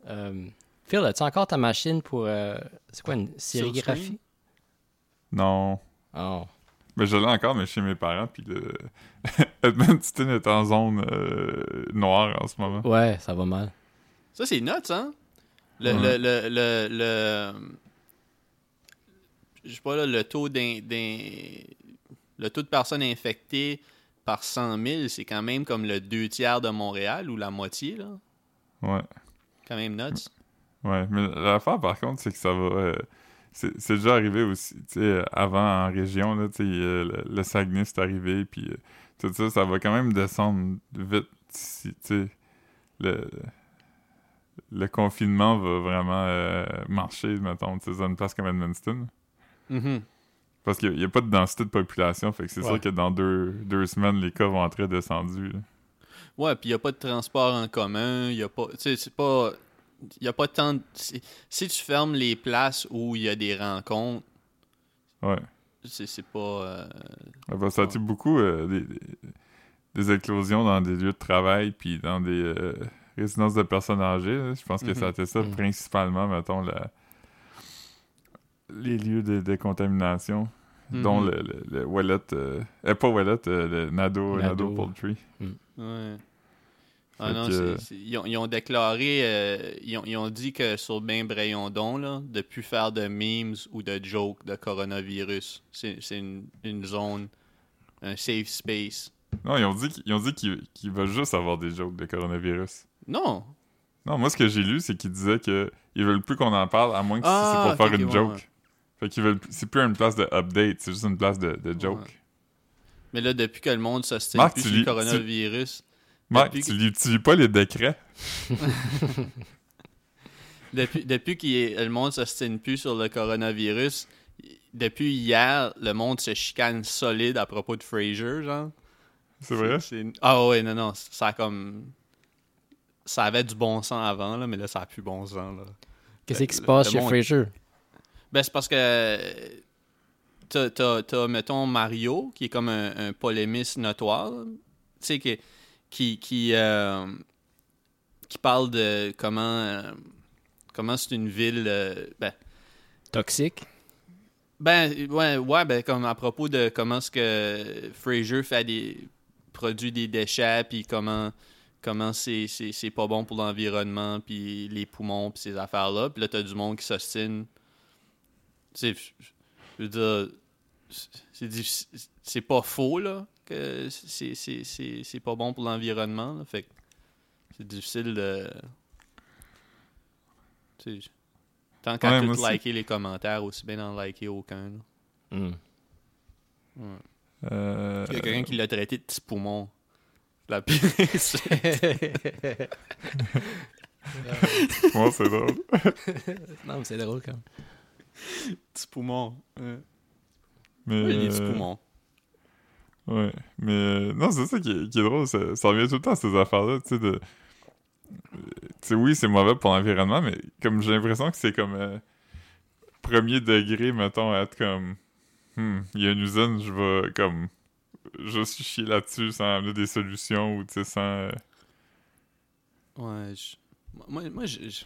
Euh, Phil, as-tu encore ta machine pour. euh, c'est quoi, une sérigraphie? Non. Oh. Mais je l'ai encore, mais chez mes parents, puis le... Edmonton est en zone euh, noire en ce moment. Ouais, ça va mal. Ça, c'est nuts, hein? Le, Ouais. le, le, le, le- Je sais pas, là, le taux d'in- Le taux de personnes infectées par 100 000, c'est quand même comme le deux tiers de Montréal ou la moitié, là. Ouais. Quand même nuts. Ouais, mais l'affaire par contre, c'est que ça va. euh, c'est déjà arrivé aussi, tu sais, avant en région, là, tu sais, le, le Saguenay c'est arrivé, puis euh, tout ça, ça va quand même descendre vite si, tu sais, le, le confinement va vraiment euh, marcher, mettons, tu sais, dans une place comme Edmundston. Mhm. Parce qu'il n'y a, pas de densité de population, fait que c'est Ouais. sûr que dans deux, deux semaines, les cas vont être descendus. là. Ouais, puis il n'y a pas de transport en commun, il y a pas. Tu sais, c'est pas. Il a pas tant de. Si, si tu fermes les places où il y a des rencontres, Ouais. c'est pas. euh, ça a été beaucoup euh, des, des- éclosions dans des lieux de travail puis dans des euh, résidences de personnes âgées. là. Je pense que ça a été ça Mhm. principalement, mettons, la- les lieux de, de contamination, dont Mhm. le, le, le Wallet, euh, euh, pas Wallet, euh, le Nado, Nado. Nado Poultry. Ouais. Ah non, que- c'est- c'est- ils, ont, ils ont déclaré, euh, ils, ont, ils ont dit que sur Ben Brayondon, là, de plus faire de memes ou de jokes de coronavirus. C'est c'est une, une zone, un safe space. Non, ils ont dit qu'ils ils ont dit qu'ils qu'ils veulent juste avoir des jokes de coronavirus. Non! Non, moi, ce que j'ai lu, c'est qu'ils disaient que ils veulent plus qu'on en parle, à moins que si Ah, c'est pour ok, faire une ok, joke. Ouais, ouais. Fait qu'ils veulent... C'est plus une place de update, c'est juste une place de, de joke. Ouais. Mais là, depuis que le monde s'ostine plus sur le lis- tu- coronavirus, Marc, Depuis tu lis, tu lis pas les décrets? depuis, depuis que le monde s'ostine plus sur le coronavirus, depuis hier, le monde se chicane solide à propos de Fraser, genre. C'est vrai? c'est- Ah ouais, non, non, ça a comme... Ça avait du bon sens avant, là, mais là, ça a plus bon sens, là. Qu'est-ce qui se passe chez monde- Fraser? Ben, c'est parce que t'as, mettons, Mario, qui est comme un, un polémiste notoire, tu sais, qui, qui, qui, euh, qui parle de comment, euh, comment c'est une ville, euh, ben, Toxique? ben, ouais, ouais, ben, comme à propos de comment est-ce que Fraser fait des, produit des déchets, puis comment, comment c'est, c'est, c'est pas bon pour l'environnement, puis les poumons, puis ces affaires-là. Puis là, t'as du monde qui s'ostine. Sais, je- veux dire, c'est c'est pas faux, là, que c'est, c'est, c'est, c'est pas bon pour l'environnement. Fait c'est difficile de... Tant qu'à Ouais, tout liker les commentaires, aussi bien d'en liker aucun, là. Euh, Il y a quelqu'un qui l'a traité de petit poumon. La pire. Moi, c'est drôle. non, mais c'est drôle quand même. petit poumon. Mais, Oui, les petits euh, poumons. Ouais. Mais euh, non, c'est ça qui est, qui est drôle. Ça, ça revient tout le temps, ces affaires-là. Tu sais, de. euh, Tu sais, oui, c'est mauvais pour l'environnement, mais comme j'ai l'impression que c'est comme. euh, premier degré, mettons, à être comme. Hmm, il y a une usine, je vais comme. Juste chier là-dessus sans amener des solutions ou, tu sais, sans. euh, Ouais, je- moi, moi je... je-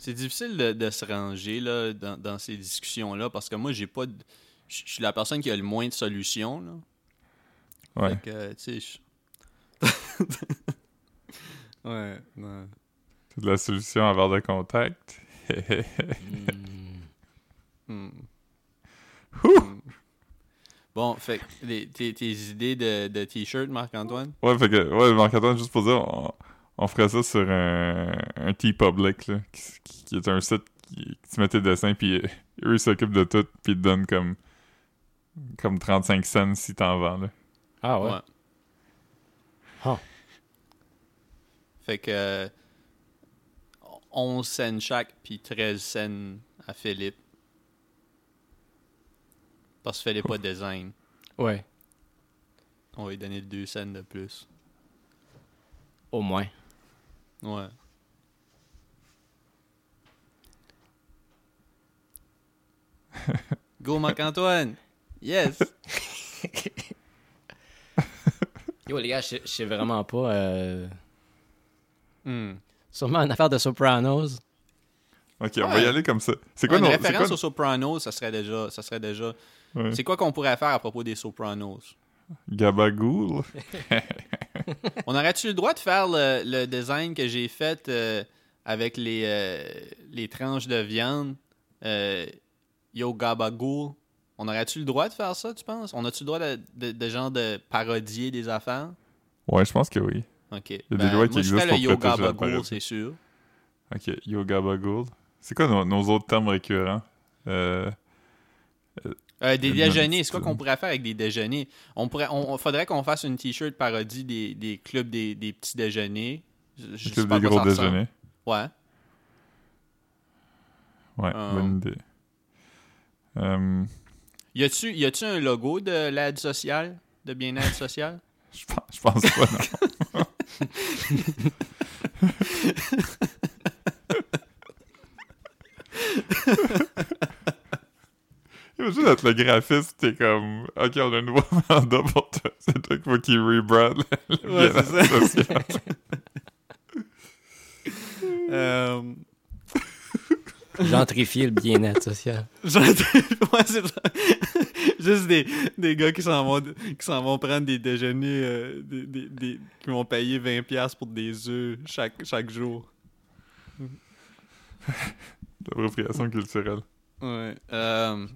c'est difficile de, de se ranger là, dans, dans ces discussions-là parce que moi, j'ai pas. Je suis la personne qui a le moins de solutions. Là. Ouais. Fait que, tu sais. ouais. C'est de la solution à verre de contact. Hmm. Hmm. Bon, fait tes, tes idées de, de t-shirt, Marc-Antoine? Ouais, fait que, ouais, Marc-Antoine, juste pour dire, on, on ferait ça sur un, un T-Public, là, qui, qui- qui est un site qui, qui tu mets tes dessins, puis euh, eux, ils s'occupent de tout, puis ils te donnent comme, comme 35 cents si t'en vends, là. Ah ouais. Ah. Fait que euh, 11 cents chaque, puis 13 cents à Philippe. Parce que Philippe a design. Ouais. on va lui donner deux scènes de plus. Au moins. Ouais. Go Marc-Antoine! Yes! Yo, les gars, je sais vraiment pas. euh, Hmm. Sûrement une affaire de Sopranos. Ok, on va y aller comme ça. C'est quoi Ouais, nos. une référence quoi- aux Sopranos, ça serait déjà. Ça serait déjà. Ouais. C'est quoi qu'on pourrait faire à propos des Sopranos? Gabagool? On aurait-tu le droit de faire le, le design que j'ai fait euh, avec les, euh, les tranches de viande? Euh, Yo Gabagool. On aurait-tu le droit de faire ça, tu penses? On a-tu le droit de, de, de genre de parodier des affaires? Ouais, je pense que oui. Ok. Il y a des lois qui moi, je existent le pour Yo protéger la Gabagool, parodie. c'est sûr. Ok, Yo Gabagool. C'est quoi nos, nos autres termes récurrents? Euh, Euh, des déjeuners, c'est quoi qu'on pourrait faire avec des déjeuners? On pourrait, on, faudrait qu'on fasse une t-shirt parodie des, des clubs des, des petits déjeuners. Je, des gros déjeuners. Ouais. Ouais, Euh. bonne idée. Euh, Y a-tu, y a-tu un logo de l'aide sociale, de bien-être social? je, pense, je pense pas, non. Imagine être le graphiste, t'es comme, ok, on a un nouveau mandat pour toi. C'est toi qu'il faut qu'il rebrand le, Ouais, bien-être c'est ça. social. euh... Gentrifier le bien-être social. Genre, ouais, c'est ça. Juste des, des gars qui s'en vont, qui s'en vont prendre des déjeuners, euh, des, des, des- qui vont payer 20$ pour des œufs chaque, chaque jour. L'appropriation culturelle. Ouais. Euh,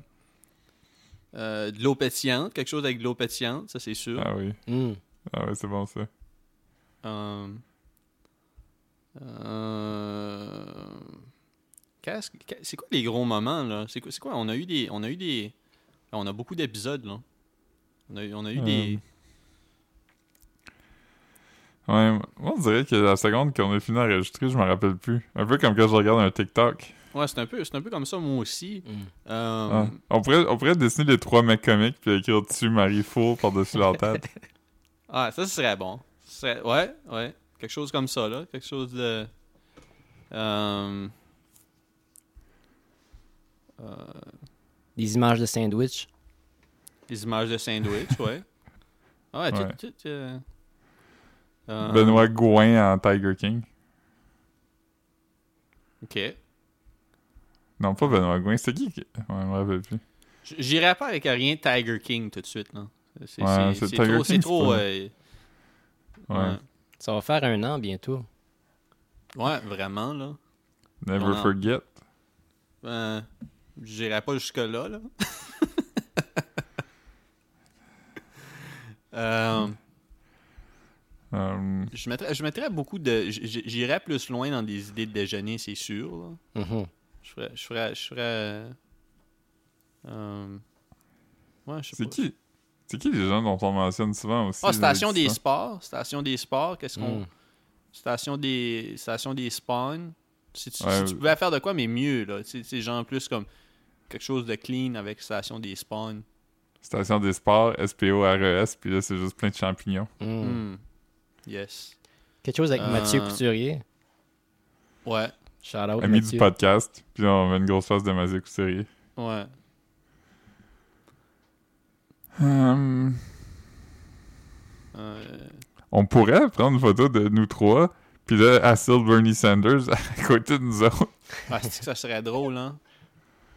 euh, de l'eau pétillante, quelque chose avec de l'eau pétillante, ça c'est sûr. Ah oui. Hmm. Ah ouais, c'est bon ça. Euh, euh, qu'est-ce c'est quoi les gros moments là? C'est quoi, c'est quoi? On a eu des, on a eu des, on a beaucoup d'épisodes là. On a eu, on a eu des. Ouais, moi on dirait que la seconde qu'on a fini d'enregistrer, je m'en rappelle plus. Un peu comme quand je regarde un TikTok. Ouais, c'est un peu, c'est un peu comme ça moi aussi. Hmm. Euh, Ah. On, pourrait, on pourrait dessiner les trois mecs comiques puis écrire dessus Marie Faux par-dessus leur tête. Ah, ça ce serait bon. Ce serait- ouais, ouais, quelque chose comme ça là, quelque chose de. Euh, euh, Des images de sandwich. des images de sandwich, ouais. Euh, euh, Benoît Gouin en Tiger King. Ok. Non, pas Benoît Gouin, c'était qui qui... Ouais, je me rappelle plus. J'irai pas avec rien Tiger King tout de suite, là. C'est Ouais, trop. King, trop. pas- euh, Ouais. ouais. Ça va faire un an bientôt. Ouais, vraiment, là. Never Forget. Euh, J'irai pas jusque-là, là. Euh, Euh, je, mettrais, je mettrais beaucoup de. J'irais plus loin dans des idées de déjeuner, c'est sûr. là. Mhm. Je ferais. Je ferais. Je ferais euh, ouais, je sais c'est qui? C'est qui les gens dont on mentionne souvent aussi? Ah, Station des sports. Station des sports, qu'est-ce qu'on. Hmm. Station des. Station des spawns. Si tu, si Ouais, tu pouvais faire de quoi, mais mieux, là. C'est genre plus comme quelque chose de clean avec Station des spawns. Station des sports, S-P-O-R-E-S, puis là, c'est juste plein de champignons. Hmm. Hmm. Yes. Quelque chose avec Euh, Mathieu Couturier. Ouais. Shout out Ami Mathieu. du podcast, puis on met une grosse face de Mazé Couturier. Ouais. Hum, Euh, on pourrait prendre une photo de nous trois, puis là, assis Bernie Sanders à côté de nous autres. Ah, c'est que ça serait drôle, hein?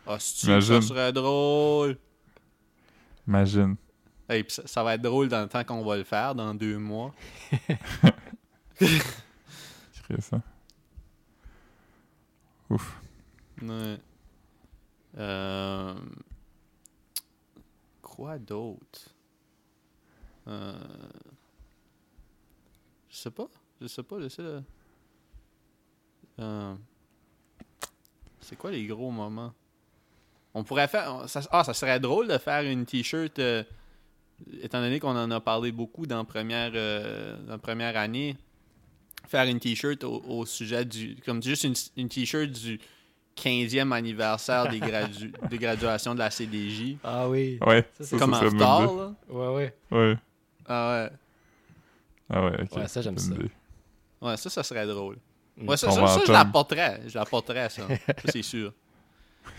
Ah, c'est que Imagine. ça serait drôle? Imagine. Hey, pis ça, ça va être drôle dans le temps qu'on va le faire, dans deux mois. Ça. Ouf. Ouais. Euh... Quoi d'autre? Euh... Je sais pas. Je sais pas, j'essaie de... Euh... C'est quoi les gros moments? On pourrait faire... Ah, ça serait drôle de faire une t-shirt... euh, Étant donné qu'on en a parlé beaucoup dans première, euh, dans la première année, faire une t-shirt au, au sujet du... Comme juste une, une t-shirt du 15e anniversaire des, gradu- des graduations de la CDJ. Ah oui. Ouais. Ça, ça, c'est ça Comme en retard, idée. là. Ouais, ouais. Ouais. Ah ouais. Ah ouais, ok. Ouais, ça, j'aime ça. idée. Ouais, ça, ça serait drôle. Mm. Ouais, ça, ça, ça, je l'apporterais. Je l'apporterais, ça. Ça, c'est sûr.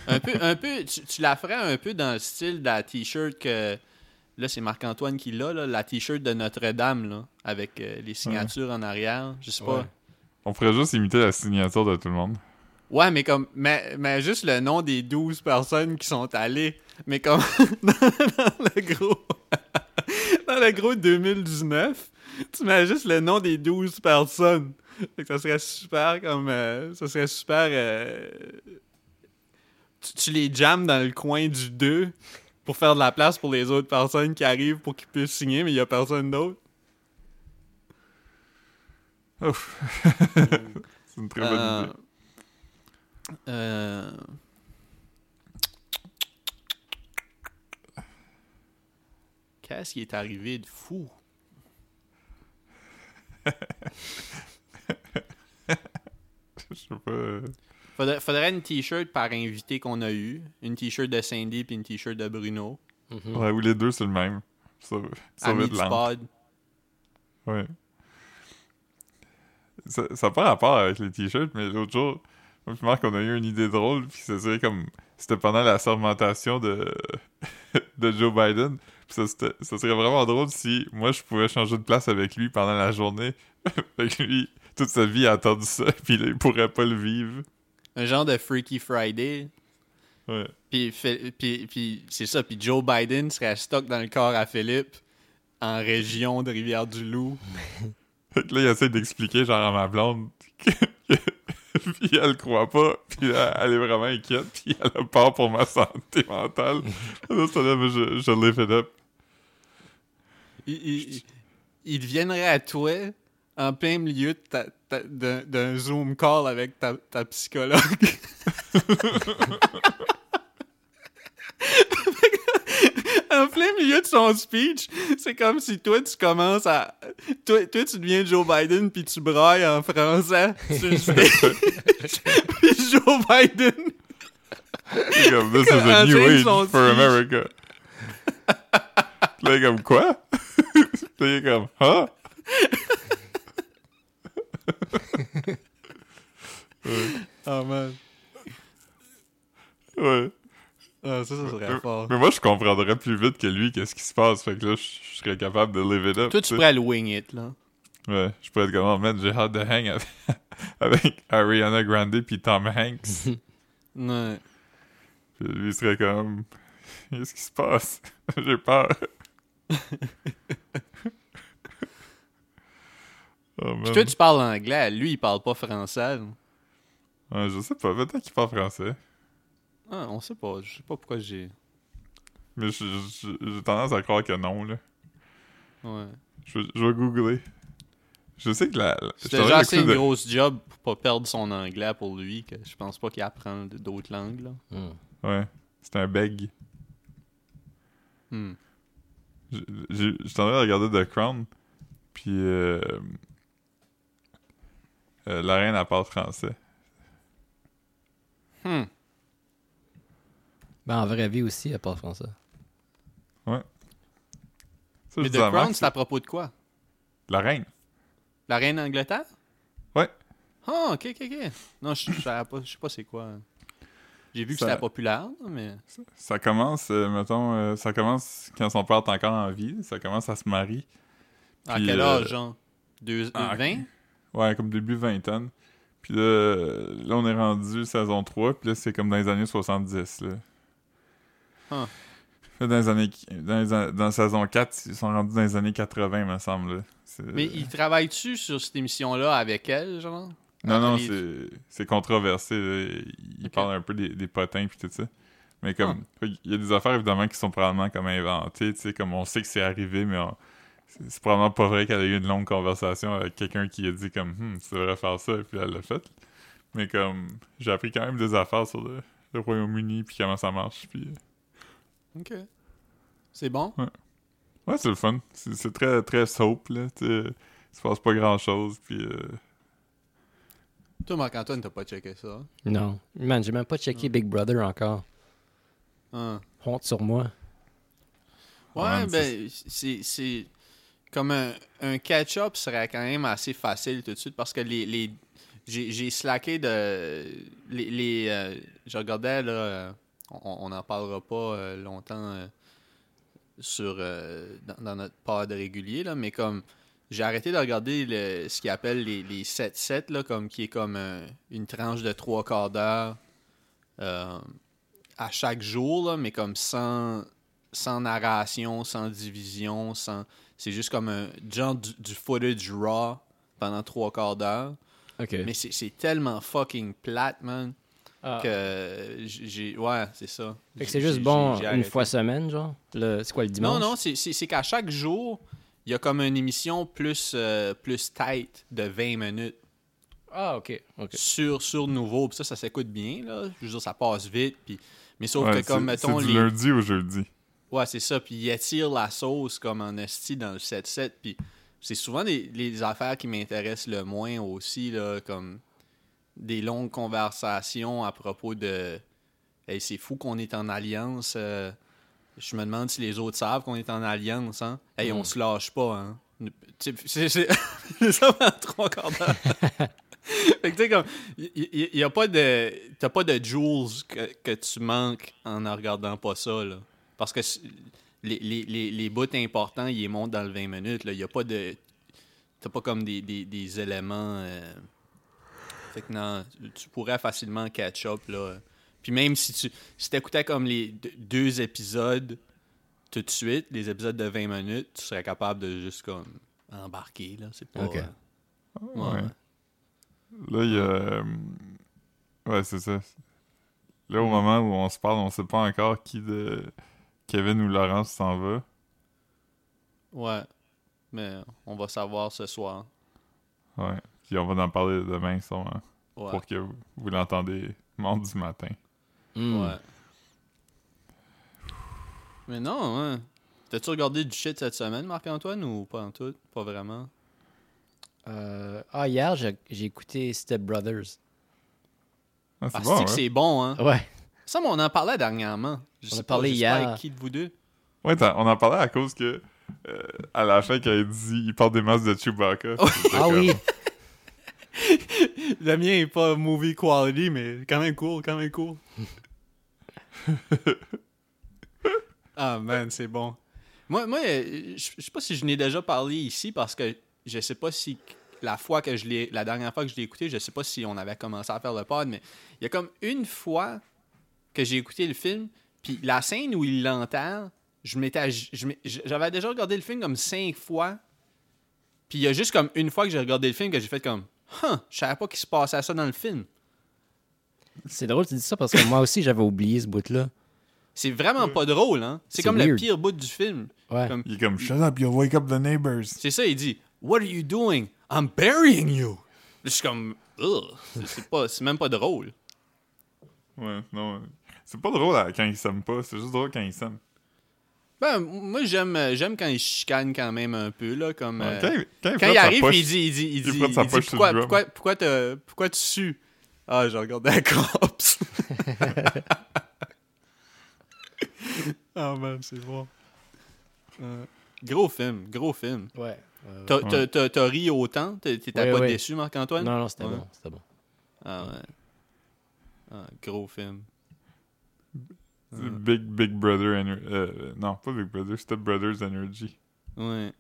Un peu, un peu, tu, tu la ferais un peu dans le style de la t-shirt que. Là, c'est Marc-Antoine qui l'a, là, la t-shirt de Notre-Dame, là, avec euh, les signatures en arrière. Je sais pas. Ouais. On pourrait juste imiter la signature de tout le monde. Ouais, mais comme. Mais, mais juste le nom des 12 personnes qui sont allées. Mais comme. dans, dans le gros. dans le gros 2019, tu mets juste le nom des 12 personnes. Fait que ça serait super comme. euh, ça serait super. euh, tu, tu les jammes dans le coin du 2 pour faire de la place pour les autres personnes qui arrivent pour qu'ils puissent signer, mais il y a personne d'autre. C'est une très bonne Euh, idée. euh, Qu'est-ce qui est arrivé de fou? Je sais pas. Faudrait, faudrait une t-shirt par invité qu'on a eu. Une t-shirt de Cindy puis une t-shirt de Bruno. Mhm. Ouais, ou les deux, c'est le même. Ça, ça va Ami être pod. Ouais. Ça n'a pas rapport avec les t-shirts, mais l'autre jour, moi puis Marc, on a eu une idée drôle, puis ça serait comme... C'était pendant la sermentation de, de Joe Biden, puis ça, c'était- ça serait vraiment drôle si moi, je pouvais changer de place avec lui pendant la journée. fait que lui, toute sa vie, a attendu ça, puis là, il pourrait pas le vivre. Un genre de Freaky Friday. Ouais. Puis, puis, puis c'est ça. Puis Joe Biden serait stock dans le corps à Philippe en région de Rivière-du-Loup. Fait que là, il essaie d'expliquer, genre, à ma blonde, que- puis elle le croit pas, puis elle, elle est vraiment inquiète, puis elle a peur pour ma santé mentale. Là, ça, là, je, je live it up. Il, il, il viendrait à toi en plein milieu d'un Zoom call avec ta, ta psychologue. en plein milieu de son speech, c'est comme si toi, tu commences à... Toi, toi tu deviens Joe Biden puis tu brailles en français puis Joe Biden... Comme, this is a new age for speech? America. Là, comme, quoi? Là, comme, huh? Oh man. Ouais. Ah, ça, ça serait fort. Mais moi, je comprendrais plus vite que lui qu'est-ce qui se passe. Fait que là, je, je serais capable de live it up. Toi, tu pourrais le wing it, là. Ouais, je pourrais être comme, oh man, j'ai hâte de hang avec, avec Ariana Grande puis Tom Hanks. Ouais. Puis lui il serait comme, qu'est-ce qui se passe? j'ai peur. Oh. Puis toi, tu parles anglais. Lui, il parle pas français. Ouais, je sais pas, peut-être qu'il parle français. Ah, on sait pas. Je sais pas pourquoi j'ai. Mais j'ai tendance à croire que non, là. Ouais. Je, vais- je vais googler. Je sais que la. la- C'était assez une de- grosse job pour pas perdre son anglais pour lui que je pense pas qu'il apprend d'autres langues. Là. Mm. Ouais, c'est un beg. Hmm. J'ai j'étais en train de regarder The Crown, puis euh, euh, la reine, elle parle français. Hmm. Ben, en vraie vie aussi, elle parle français. Ça, Mais The Crown, c'est à propos de quoi? La reine. La reine d'Angleterre? Ouais. Ah, ok, ok, ok. Non, je je savais pas, je sais pas c'est quoi. J'ai vu que c'était populaire, mais. Ça commence, euh, mettons, euh, ça commence quand son père est encore en vie. Ça commence à se marier. À quel euh, âge, genre? Deux, ah, 20 Ouais, comme début vingtaine. Puis là, là, on est rendu saison 3, puis là, c'est comme dans les années 70, là. Là, dans les années... Dans, les dans saison 4, ils sont rendus dans les années 80, me semble, Mais il travaille-tu sur cette émission-là avec elle, genre? Non, non, les- c'est c'est controversé, là. Il Ok. parle un peu des, des potins, puis tout ça. Mais comme, il y a des affaires, évidemment, qui sont probablement comme inventées, tu sais, comme on sait que c'est arrivé, mais on- c'est probablement pas vrai qu'elle a eu une longue conversation avec quelqu'un qui a dit comme, Hum, tu devrais faire ça, et puis elle l'a fait. Mais comme, j'ai appris quand même des affaires sur le, le Royaume-Uni, puis comment ça marche, puis... Ok. C'est bon? Ouais, c'est le fun. C'est c'est très, très soap, là, tu sais. Il se passe pas grand-chose, puis... euh, Toi, Marc-Antoine, t'as pas checké ça? Non. Man, j'ai même pas checké Big Brother encore. Ah. Honte sur moi. Ouais, Ouais, ben, c'est. Comme un, catch-up serait quand même assez facile tout de suite parce que les, les j'ai slacké de les, euh, je regardais euh, on n'en parlera pas euh, longtemps sur dans, notre pod régulier là mais comme j'ai arrêté de regarder le, ce qu'ils appellent les, les 7-7 là comme qui est comme une tranche de trois quarts d'heure à chaque jour là, mais comme sans sans narration sans division sans c'est juste comme un genre du, du footage raw pendant trois quarts d'heure. Ok. Mais c'est tellement fucking plate, man, Ah. que j'ai... Ouais, c'est ça. Fait que c'est juste bon une fois semaine, genre? Le... C'est quoi le dimanche? Non, non, c'est- qu'à chaque jour, il y a comme une émission plus, euh, plus tight de 20 minutes Ah, ok. ok. sur, sur nouveau. Puis ça, ça s'écoute bien, là. Je veux dire, ça passe vite. Puis... Mais sauf Ouais, que comme, c'est- mettons, c'est du les... lundi au jeudi. Ouais, c'est ça. Puis il attire la sauce comme en esti dans le 7-7. Puis c'est souvent les, les affaires qui m'intéressent le moins aussi, là, comme des longues conversations à propos de Hey, c'est fou qu'on est en alliance. euh, je me demande si les autres savent qu'on est en alliance, hein. Hey, on Mm. se lâche pas, hein. Tu sais, C'est ça trois quarts d'heure. fait que tu sais, comme, il y, a pas de. T'as pas de jewels que, que tu manques en ne regardant pas ça, là. Parce que les, les, les, les bouts importants, ils les montent dans le 20 minutes, là. Il y a pas de. T'as pas comme des, des, des éléments. euh, Fait que non, tu pourrais facilement catch up, là. Puis même si tu si t'écoutais comme les deux épisodes tout de suite, les épisodes de 20 minutes, tu serais capable de juste comme embarquer, là. C'est pas. Euh, ouais, Ouais. ouais. Là, il y a. euh, Ouais, c'est ça. Là, au moment où on se parle, on sait pas encore qui de Kevin ou Laurence s'en va? Ouais. Mais on va savoir ce soir. Ouais. Puis on va en parler demain, sûrement. Ouais. Pour que vous, vous l'entendez mardi matin. Hmm. Ouais. Mais non, hein. T'as-tu regardé du shit cette semaine, Marc-Antoine, ou pas en tout? Pas vraiment? Euh, Ah, hier, j'ai écouté Step Brothers. Ah, c'est Ah, bon, c'est que hein? c'est bon, hein? Ouais. Ça, mais on en parlait dernièrement. Je On sais a parlé pas, je sais pas hier. avec qui de vous deux? Ouais, on en parlait à cause que. euh, à la fin, quand il dit il parle des masques de Chewbacca. Ah comme- oui. Le mien est pas movie quality, mais quand même cool, quand même cool. ah man, c'est bon. Moi, moi euh, je je sais pas si je n'ai déjà parlé ici parce que je sais pas si la fois que je l'ai, la dernière fois que je l'ai écouté, je sais pas si on avait commencé à faire le pod, mais il y a comme une fois que j'ai écouté le film, puis la scène où il l'enterre, je m'étais, j'avais déjà regardé le film comme cinq fois, puis il y a juste comme une fois que j'ai regardé le film que j'ai fait comme, huh, je savais pas qu'il se passait ça dans le film. C'est drôle que tu dis ça parce que moi aussi, j'avais oublié ce bout-là. C'est vraiment pas drôle, hein. C'est comme le pire bout du film. Ouais. Comme- Il est comme Shut up, you'll wake up the neighbors. C'est ça, il dit What are you doing? I'm burying you. Je suis comme Ugh. C'est- C'est pas, c'est même pas drôle. Ouais, non. C'est pas drôle là, quand ils s'aiment pas, c'est juste drôle quand ils s'aiment. Ben, moi j'aime euh, j'aime quand il chicane quand même un peu là, comme Ouais, euh, quand il, quand quand arrive, poche- il dit il dit il dit, il dit, pourquoi, pourquoi pourquoi te- pourquoi tu sues? Ah, je regardais la cops. Ah man, c'est bon. Euh, gros film, gros film. Ouais. T'as t'as- t'as- t'as ri autant? T'es- T'étais Ouais, pas ouais. déçu, Marc-Antoine? Non, non, c'était Ouais. bon. C'était bon. Ah ouais. Ah, gros film. C'est Big Big Brother Energy. Euh, non, pas Big Brother, Step Brothers Energy. Ouais.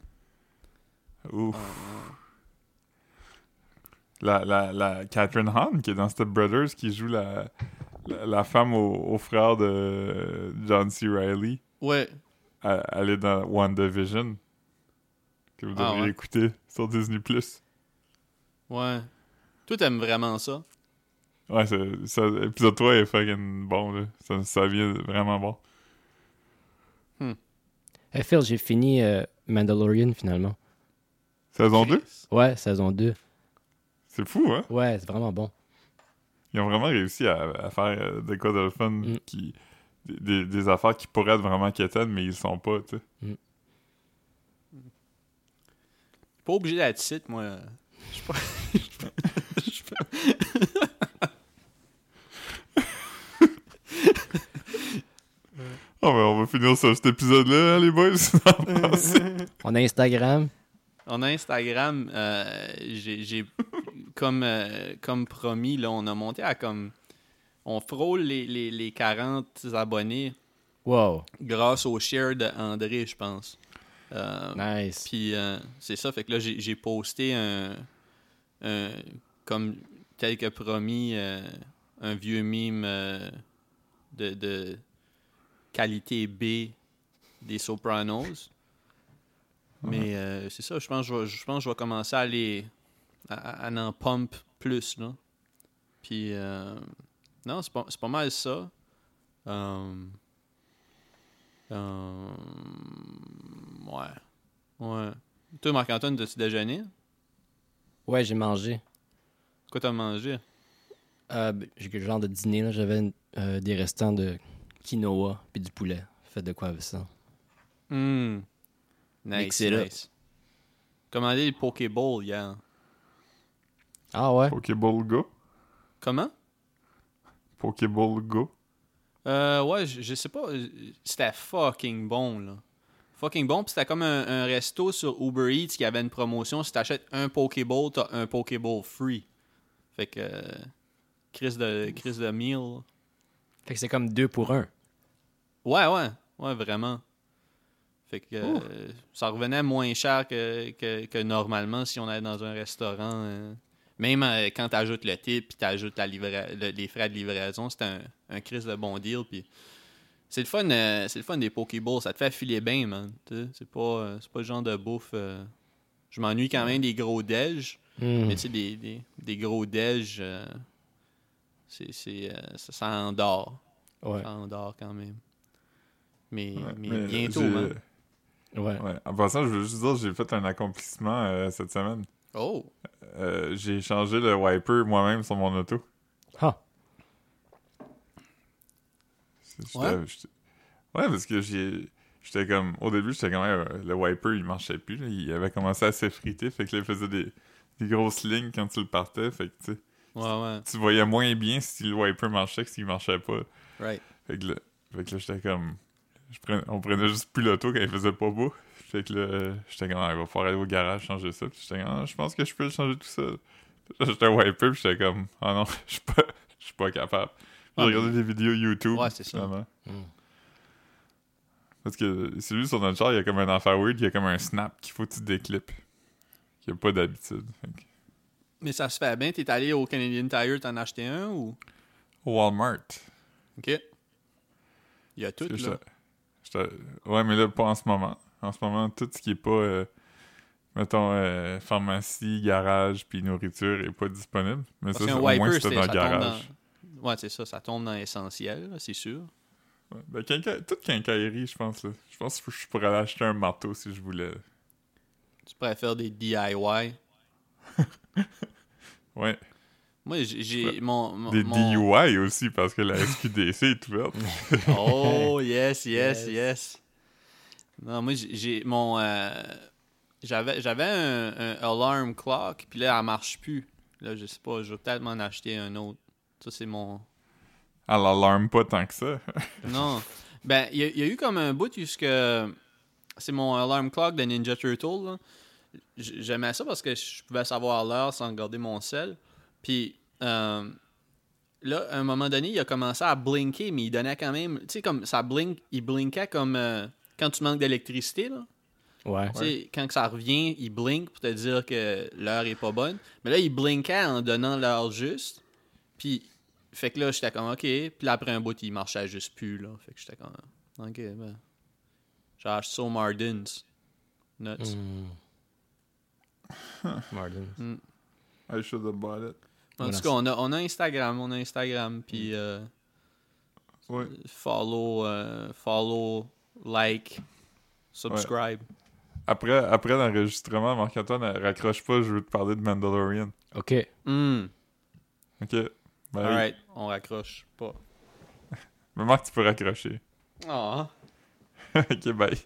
Ouf. Ah. La, la, la Catherine Hahn qui est dans Step Brothers qui joue la, la, la femme au, au frère de John C. Reilly. Ouais. Elle, elle est dans WandaVision. Que vous Ah, devriez ouais. écouter sur Disney. Ouais. Toi, t'aimes vraiment ça? Ouais, c'est- ça, épisode 3 est fucking bon, là. Ça, ça vient vraiment bon. Hey Phil, j'ai fini euh, Mandalorian finalement. Saison 2? Ouais, saison 2. C'est fou, hein? Ouais, c'est vraiment bon. Ils ont vraiment réussi à, à faire euh, des cas de le fun Mm. qui. Des, des- des affaires qui pourraient être vraiment quétaines, mais ils sont pas, tu sais. Pas obligé d'être site, moi. Je suis pas. je suis pas- Oh, ben, on va finir sur cet épisode-là, hein, les boys. On a Instagram. On a Instagram. euh, j'ai, comme, euh, comme promis, là, on a monté à comme. On frôle les, les, les 40 abonnés Wow. grâce au share de André, je pense. Euh, Nice. Puis euh, c'est ça, fait que là, j'ai j'ai posté un, un- comme tel que promis, euh, un vieux mime euh, de, de qualité B des Sopranos. Mais euh, c'est ça, je pense, que je pense je vais commencer à aller à, à- à en pump plus, là. Puis, euh, non, c'est pas, mal ça. Euh, ouais. Ouais. Toi, Marc-Antoine, t'as-tu déjeuné? Ouais, j'ai mangé. Quoi t'as mangé? Euh, ben, j'ai quel genre de dîner, là? J'avais des restants de quinoa puis du poulet. Faites de quoi avec ça? Hum. Nice, Mixez là. nice. Commandé le Pokéball hier. Ah ouais? Pokéball Go. Comment? Pokéball Go. Euh, ouais, je, je sais pas. C'était fucking bon, là. Fucking bon. Puis c'était comme un, un resto sur Uber Eats qui avait une promotion. Si t'achètes un Pokéball, t'as un Pokéball free. Fait que. euh, Chris de, Chris de meal. Fait que c'est comme deux pour un. Ouais, ouais. Ouais, vraiment. Fait que euh, ça revenait moins cher que, que, que normalement si on allait dans un restaurant. euh. Même euh, quand tu ajoutes le tip puis tu ajoutes les frais de livraison, c'est un, un crise de bon deal. Puis c'est le fun c'est le fun des Pokéballs. Ça te fait filer bien, man. C'est pas, c'est pas le genre de bouffe. Je m'ennuie quand même des gros déj. Hmm. Mais tu sais, des, des, des gros déj, c'est, c'est, ça, ça endort. Ouais. Ça endort quand même. Mais, Ouais, mais mais bientôt. Ouais. Ouais. En passant, je veux juste dire, j'ai fait un accomplissement euh, cette semaine. Oh! Euh, j'ai changé le wiper moi-même sur mon auto. Ah. Ouais? Ouais, parce que j'ai. J'étais comme. Au début, j'étais quand même. euh, le wiper, il marchait plus. là. Il avait commencé à s'effriter. Fait que là, il faisait des, des grosses lignes quand tu le partais. Fait que tu sais, Ouais, ouais. tu voyais moins bien si le wiper marchait que s'il marchait pas. Right. Fait que là, fait que là j'étais comme. Je prenais- on prenait juste plus l'auto quand il faisait pas beau. Fait que là, j'étais comme, ah, il va falloir aller au garage changer ça. Puis j'étais comme, ah, je pense que je peux le changer tout seul. J'étais un wiper, puis j'étais comme, ah non, je suis pas, je suis pas capable. J'ai Ah, regardé des vidéos YouTube. Ouais, c'est ça. Hmm. Parce que celui sur notre char, il y a comme un affaire weird, il y a comme un snap qu'il faut que tu déclips. Qu'il n'y a pas d'habitude. Que- Mais ça se fait bien. T'es allé au Canadian Tire, t'en as acheté un ou? Au Walmart. Ok. Il y a tout, là. j'étais- Ouais, mais là, pas en ce moment. En ce moment, tout ce qui est pas, euh, mettons, euh, pharmacie, garage, puis nourriture est pas disponible. Mais Parce ça, au moins, c'était c'est- dans le garage. dans. Ouais, c'est ça. Ça tombe dans l'essentiel, c'est sûr. Ouais. Ben, quinca... toute quincaillerie, je pense. Là. Je pense que je pourrais aller acheter un marteau si je voulais. Tu préfères des DIY. Ouais. Moi, j'ai-. Ouais. Mon, mon, Des mon- DUI aussi, parce que la SQDC est ouverte. Oh, yes, yes, Yes. yes. Non, moi, j'ai- mon. euh, J'avais j'avais un, un alarm clock, puis là, elle marche plus. Là, je sais pas, je vais peut-être m'en acheter un autre. Ça, c'est mon. Elle alarme pas tant que ça. Non. Ben, il y, a- il y a eu comme un bout jusque. C'est mon alarm clock de Ninja Turtle. J'aimais ça parce que je pouvais savoir l'heure sans regarder mon sel. Puis euh, là, à un moment donné, il a commencé à blinker, mais il donnait quand même. Tu sais, comme ça blink, il blinkait comme euh, quand tu manques d'électricité. là. Ouais. Tu sais, quand que ça revient, il blink pour te dire que l'heure est pas bonne. Mais là, il blinkait en donnant l'heure juste. Puis, fait que là, j'étais comme, OK. Puis là, après un bout, il marchait juste plus, là. Fait que j'étais comme, OK, ben. J'ai acheté ça au Mardens. Nuts. Hmm. Martin. I should have bought it. En Voilà. tout cas, on a, on a Instagram, on a Instagram, puis euh, Ouais. follow, euh, follow, like, subscribe. Après, après l'enregistrement, Marc-Antoine, raccroche pas, je veux te parler de Mandalorian. OK. Hmm. Ok? Oui. Alright, on raccroche pas. Mais Marc, tu peux raccrocher. Ah. ok, bye.